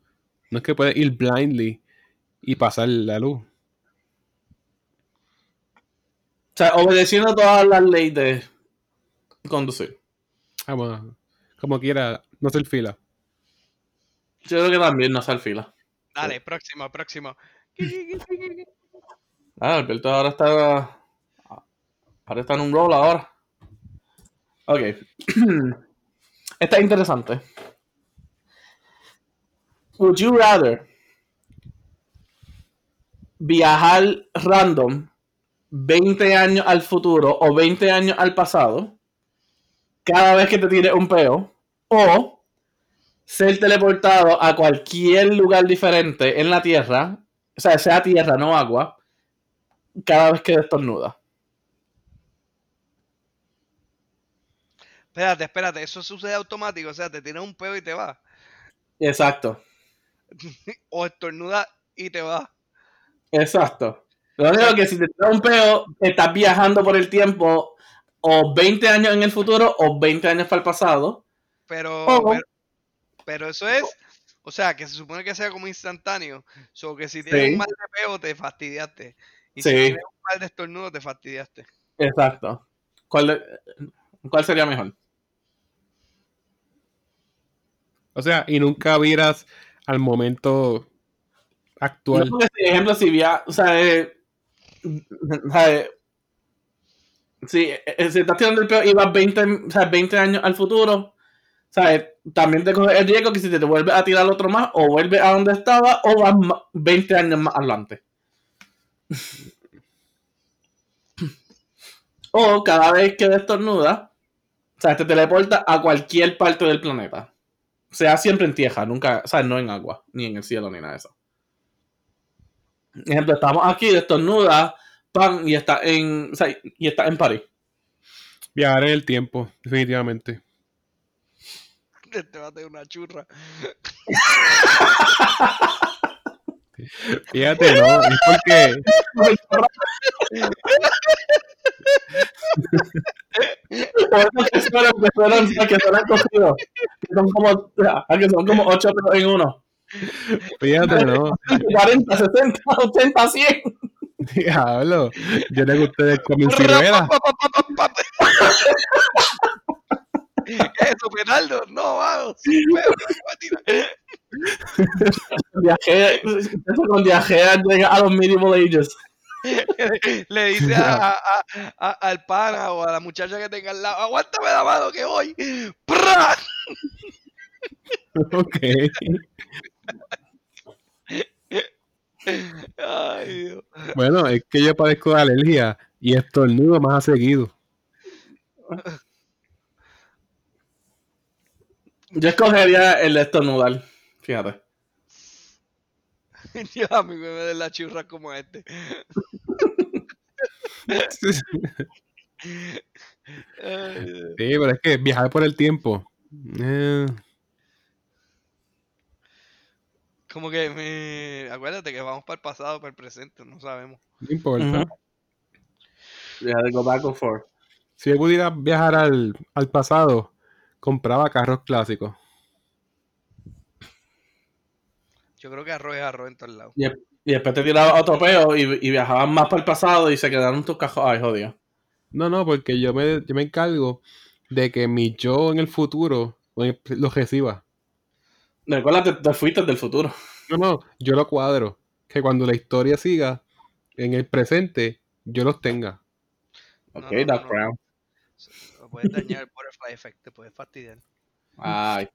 No es que puedes ir blindly y pasar la luz. O sea, obedeciendo todas las leyes de conducir. Ah, bueno, como quiera, no hacer fila. Yo creo que también no hacer fila. Dale, próximo, próximo. Ah, Alberto ahora está. Ahora está en un roll ahora. Ok. Está interesante. Would you rather viajar random 20 años al futuro o 20 años al pasado cada vez que te tires un peo o ser teleportado a cualquier lugar diferente en la Tierra, o sea, sea tierra, no agua, cada vez que estornuda. Espérate, espérate, eso sucede automático, o sea, te tiras un peo y te va. Exacto, O estornuda y te va. exacto. Lo único que si te tira un peo, estás viajando por el tiempo o 20 años en el futuro o 20 años para el pasado. Pero, Ojo. pero, pero eso es, o sea, que se supone que sea como instantáneo. So que si tienes Sí. un mal de peo, te fastidiaste. Y si tienes un mal de estornudo, te fastidiaste. Exacto. ¿Cuál, de- ¿Cuál sería mejor? O sea, y nunca viras al momento actual. No, porque, por ejemplo, si via, o sea, eh, si, eh, si estás tirando el peo y vas 20, o sea, 20 años al futuro, ¿sabes? También te coges el riesgo que si te, te vuelves a tirar otro más, o vuelves a donde estaba, o vas ma- 20 años más adelante. o cada vez que estornudas, o sea, te teleporta a cualquier parte del planeta. O sea, siempre en tierra, nunca, o sea, no en agua, ni en el cielo, ni nada de eso. Ejemplo, estamos aquí, estornudas, pan, y está en, o sea, y está en París. Viajar en el tiempo, definitivamente. Te va a tener una churra. Fíjate, ¿no? Es porque Por eso que suenan, que suenan, que suenan cogidos. Que son como, que son como 8 en uno. Fíjate, ¿no? 40, 60, 80, 100. Diablo. Yo le gusté de comer ciruela. ¿Qué es eso, Penaldo? No, vamos. Eso con viajea llega a los medieval ages. Le dice a, a- a- al pana o a la muchacha que tenga al lado, aguántame la mano que voy. ¡Pra! Ok. Ay, Dios. Bueno, es que yo padezco de alergia y estornudo más a seguido. Yo escogería el de estornudar. Fíjate. Dios, a mí me da la churra como este. Sí, pero es que viajar por el tiempo. eh, Como que me... Acuérdate que vamos para el pasado, para el presente, no sabemos. no importa. Ujú. Fíjate, go back and forth. Si yo pudiera viajar al, al pasado, compraba carros clásicos. Yo creo que arroz es arroz en todos lados. Y, y después te tirabas otro peo y, y viajaban más para el pasado y se quedaron tus cajos. Ay, jodido. No, no, porque yo me, yo me encargo de que mi yo en el futuro pues, lo reciba. Recuerda, te, te fuiste del futuro. No, no, yo lo cuadro. Que cuando la historia siga en el presente, yo los tenga. No, Ok, no, no, no. Brown. Lo puedes dañar el butterfly effect, te puedes fastidiar. Ay,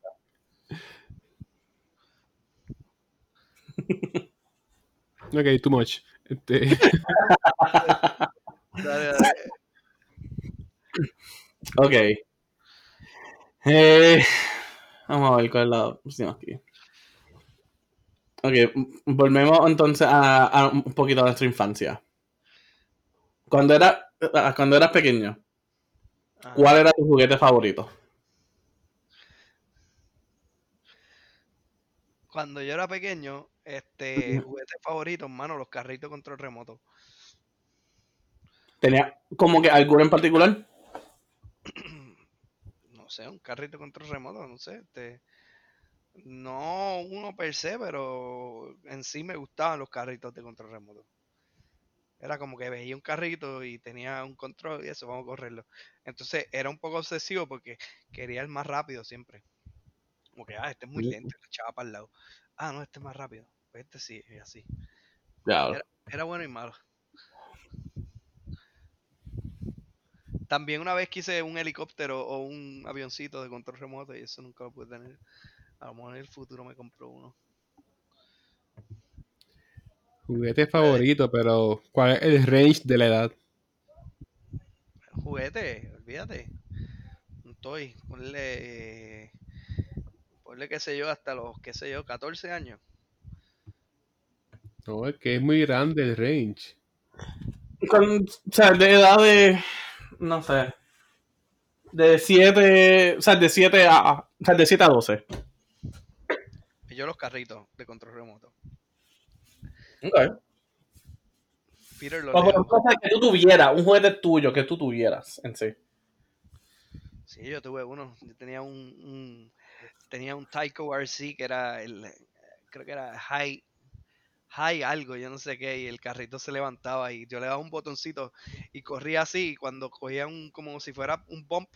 Ok, too much. Este, Dale, dale. ok. Eh, vamos a ver cuál es la opción aquí. Ok, volvemos entonces a, a un poquito de nuestra infancia. Cuando, era, ah, cuando eras pequeño, Ajá. ¿cuál era tu juguete favorito? Cuando yo era pequeño, este juguete favorito, hermano, los carritos control remoto. ¿Tenía como que alguno en particular? Sé, un carrito control remoto, no sé, este no uno per se, pero en sí me gustaban los carritos de control remoto. Era como que veía un carrito y tenía un control y eso, vamos a correrlo. Entonces era un poco obsesivo porque quería el más rápido siempre. Como que, ah, este es muy lento, lo echaba para el lado. Ah, no, este es más rápido. Pues este sí, y así. Ya, Era bueno y malo. También una vez quise un helicóptero o un avioncito de control remoto y eso nunca lo pude tener. A lo mejor en el futuro me compro uno. juguete favorito, pero ¿cuál es el range de la edad? Juguete, olvídate. Un toy. Ponle. Ponle qué sé yo, hasta los, qué sé yo, 14 años. No, es que es muy grande el range. Con, o sea, de edad de. No sé. De 7. O sea, de 7 a. O sea, de 7 a 12. Y yo los carritos de control remoto. Ok. Peter lo Como cosa que tú tuvieras, un juguete tuyo que tú tuvieras en sí. Sí, yo tuve uno. Yo tenía un, un- tenía un Tyco RC que era el creo que era high high algo, yo no sé qué, y el carrito se levantaba y yo le daba un botoncito y corría así y cuando cogía un como si fuera un bump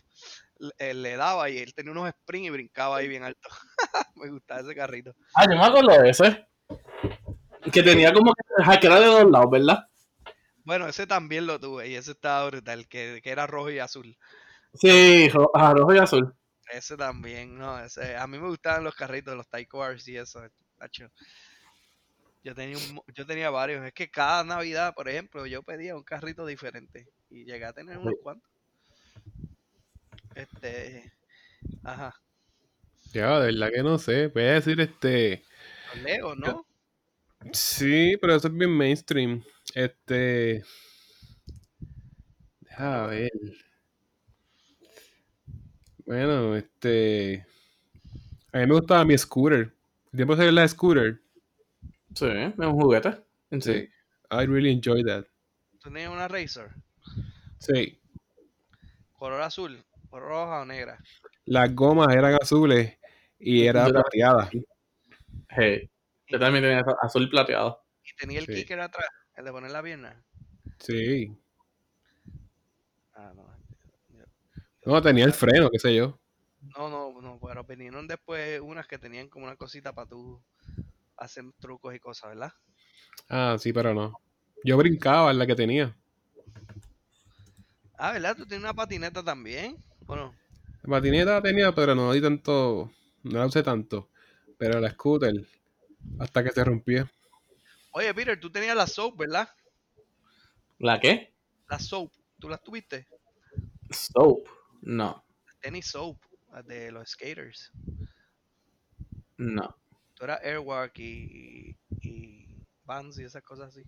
le, eh, le daba y él tenía unos sprint y brincaba ahí bien alto. Me gustaba ese carrito. Ah, yo me acuerdo de ese. Que tenía como que. era de dos lados, ¿verdad? Bueno, ese también lo tuve y ese estaba brutal, que, que era rojo y azul. Sí, ro- ah, rojo y azul. Ese también, no, ese, a mí me gustaban los carritos, los Cars y eso, tacho. Yo tenía un yo tenía varios, es que cada Navidad, por ejemplo, yo pedía un carrito diferente y llegué a tener unos cuantos. Este, ajá, Ya, de verdad que no sé. Voy a decir este. Lego, ¿no? Sí, pero eso es bien mainstream. Este. Deja ver. Bueno, este. A mí me gustaba mi scooter. ¿El tiempo de la scooter? Sí, es un juguete. en sí. I really enjoy that. Tú tenías una Razor, Sí. color azul, roja o negra. Las gomas eran azules y era Yo la- plateada. Hey, yo también tenía azul plateado. Y tenía el Sí. kicker atrás, el de poner la pierna. Sí. Ah, no. No, tenía el freno, qué sé yo. No, no, no, pero vinieron después unas que tenían como una cosita para tú hacer trucos y cosas, ¿verdad? Ah, sí, pero no. Yo brincaba en la que tenía. Ah, ¿verdad? Tú tienes una patineta también. Bueno, La patineta la tenía, pero no di tanto. No la usé tanto. Pero la scooter, hasta que se rompió. oye, Peter, tú tenías la soap, ¿verdad? ¿La qué? La soap, ¿tú las tuviste? Soap. No, Tenis soap, de los skaters. no. Tú eras Airwalk y, y Vans y esas cosas así.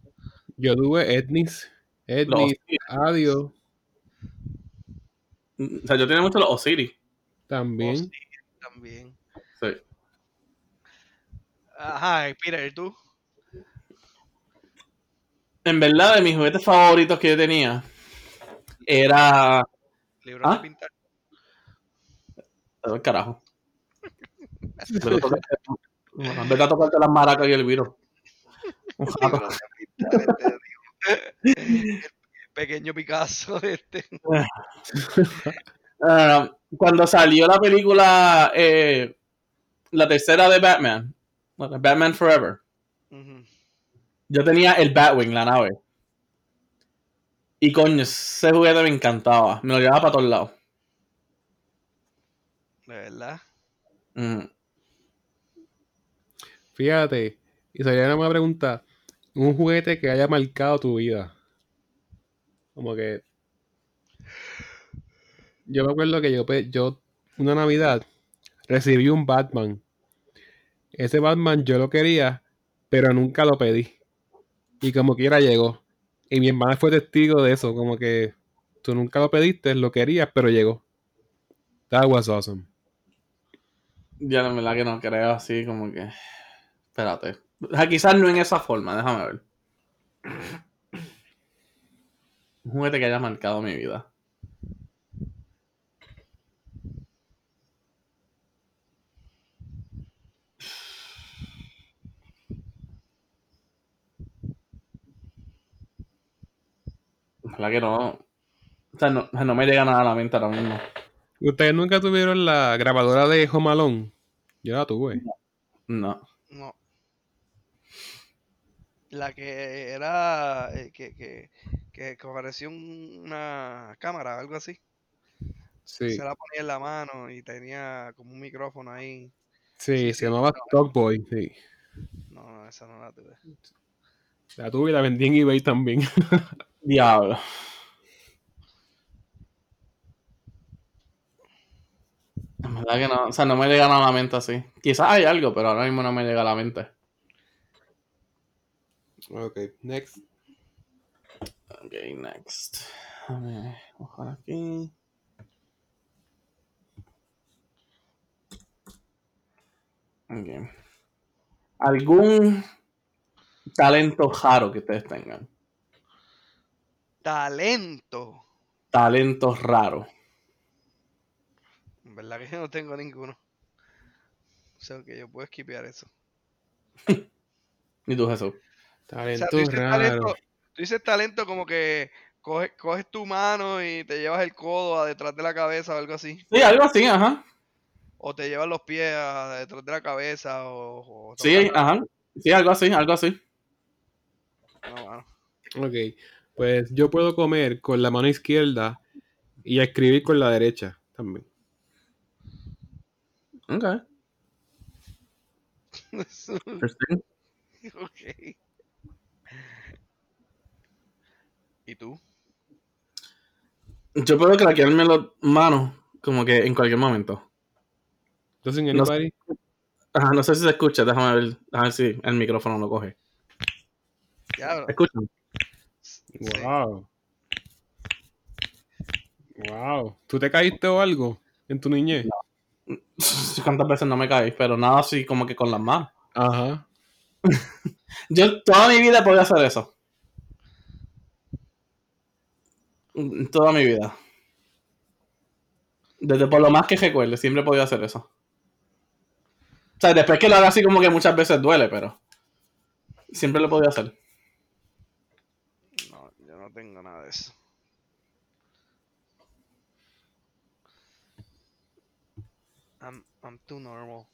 Yo tuve Etnis. Etnis. Adios, O sea, yo tenía mucho los Osiris. también. Osiris también. Sí. Ajá, y Peter, ¿y tú? En verdad, de mis juguetes favoritos que yo tenía era. Libros ¿Ah? de pintar. Carajo. Vete a tocarte- Vete a tocarte las maracas y el digo. El pequeño Picasso, este. Ah, cuando salió la película, eh, la tercera de Batman, bueno, Batman Forever, yo tenía el Batwing, la nave. Y coño, ese juguete me encantaba. Me lo llevaba para todos lados. De verdad. Mm. Fíjate, y sería una pregunta. Un juguete que haya marcado tu vida. Como que. Yo me acuerdo que yo, yo una Navidad, recibí un Batman. Ese Batman yo lo quería, pero nunca lo pedí. Y como quiera llegó. Y mi hermana fue testigo de eso. Como que tú nunca lo pediste, lo querías, pero llegó. That was awesome. Ya la verdad que no creo así, como que. Espérate. O sea, quizás no en esa forma, déjame ver. Un juguete que haya marcado mi vida. Ojalá que no. O sea, no, no me llega nada a la mente ahora mismo. ¿Ustedes nunca tuvieron la grabadora de Home Alone? Yo la tuve. No. No. La que era. eh, que, que, que, un- una cámara, algo así. Sí, Se la ponía en la mano y tenía como un micrófono ahí. sí, sí, se llamaba Talk Boy, sí. No, no, esa no la tuve. La tuve y la vendí en eBay también. Diablo. En verdad que no, o sea, no me llega nada a la mente así. Quizás hay algo, pero ahora mismo no me llega a la mente. Ok, next. Ok, next. A ver, ojalá aquí. Ok. ¿Algún talento raro que ustedes tengan? Talento. Talento raro. En verdad que yo no tengo ninguno. O sea, que yo puedo esquipear eso. ¿Y tú, Jesús? O sea, Talento tú dices raro. talento, tú dices talento como que coges, coges tu mano y te llevas el codo a detrás de la cabeza o algo así. Sí, algo así, ajá. O te llevas los pies a detrás de la cabeza o... o Sí, ajá. Sí, algo así, algo así. No, mano. Ok. Pues yo puedo comer con la mano izquierda y escribir con la derecha también. Ok. Ok. ¿Y tú? Yo puedo craquearme las manos como que en cualquier momento. Doesn't No sé. anybody? Ajá, no sé si se escucha, déjame ver, déjame ver si el micrófono lo coge. Ya, bro. ¿Escuchan? Sí. Wow. Wow. ¿Tú te caíste o algo en tu niñez? ¿Cuántas veces no me caí? Pero nada así como que con las manos. Ajá. Yo toda mi vida podía hacer eso. Mm, Toda mi vida. Desde por lo más que recuerde, siempre he podido hacer eso. O sea, después que lo haga así como que muchas veces duele, pero siempre lo he podido hacer. No, yo no tengo nada de eso. I'm, I'm too normal.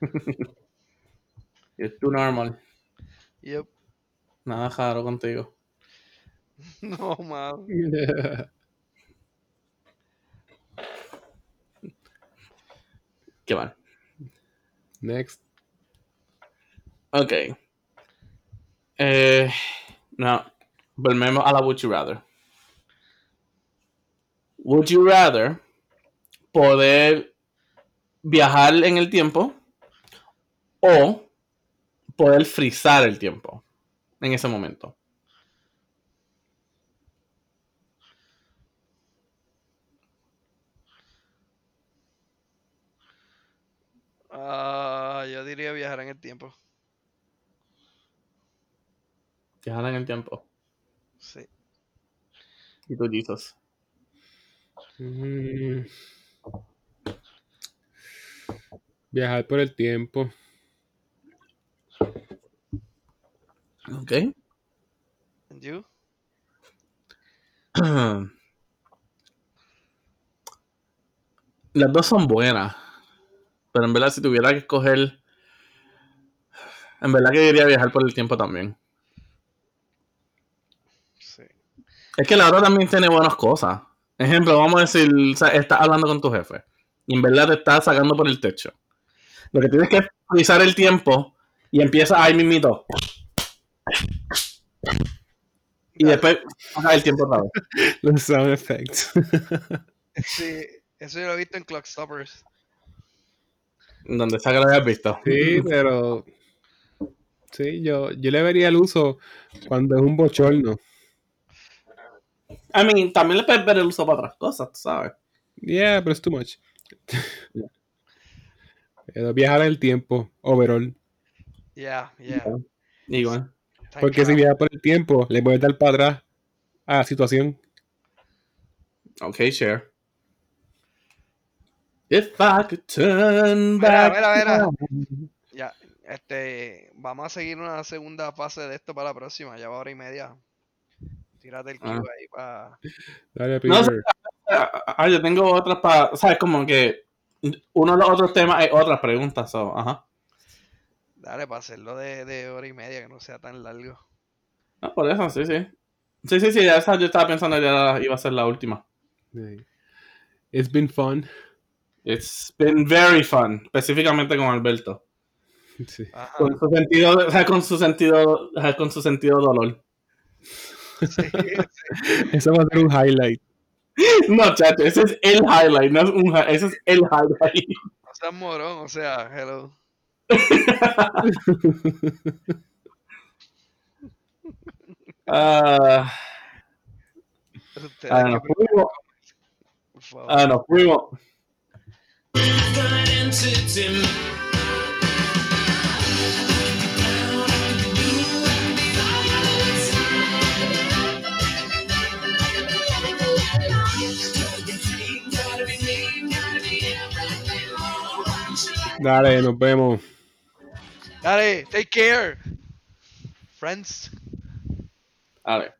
Es tu normal. Yep. Nada raro contigo. No, man. Qué mal. Next. Ok. Eh, no. Volvemos a la Would You Rather. Would you rather poder viajar en el tiempo o poder frizar el tiempo en ese momento? Ah, yo diría viajar en el tiempo. Viajar en el tiempo. Sí. Y tú, Jesus. Mm. Viajar por el tiempo. Ok. And you? Las dos son buenas. Pero en verdad, si tuviera que escoger. En verdad que diría viajar por el tiempo también. Sí. Es que la otra también tiene buenas cosas. Ejemplo, vamos a decir, o sea, estás hablando con tu jefe. Y en verdad te estás sacando por el techo. Lo que tienes que es el tiempo y empieza ahí mismito. Y después baja el tiempo otra vez. Los sound effects. Sí, eso yo lo he visto en Clockstoppers. Donde sea que lo hayas visto. sí, pero. Sí, yo, yo le vería el uso cuando es un bochorno. I mean, también le puedes ver el uso para otras cosas, tú sabes. Yeah, pero es too much. Pero viajar en el tiempo, overall. Yeah, yeah. Igual. Time Porque si viaja por el tiempo, le puedes dar para atrás a la situación. Ok, share. If I could turn Mira, back. mira, mira. time. Ya, este, vamos a seguir una segunda fase de esto para la próxima, ya va hora y media. Tírate el cue Ah. ahí para... Dale, No, Peter. Ah, ah, yo tengo otras para. ¿Sabes? Como que uno de los otros temas hay otras preguntas. so, ajá. Dale, para hacerlo de, de hora y media, que no sea tan largo. Ah, por eso, sí, sí. Sí, sí, sí, ya esa yo estaba pensando ya iba a ser la última. Sí. It's been fun. It's been very fun, específicamente con Alberto. Sí. Con su sentido, o sea, con su sentido, o sea, con su sentido dolor. Sí, sí. Eso va a ser un highlight. No, chacho, ese es el highlight, no es un ese es el highlight. No seas morón, o sea, hello. Ah, ah, que nos fuimos. Ah, nos fuimos. Good entity. Dale, nos vemos. Dale, take care. Friends. Dale.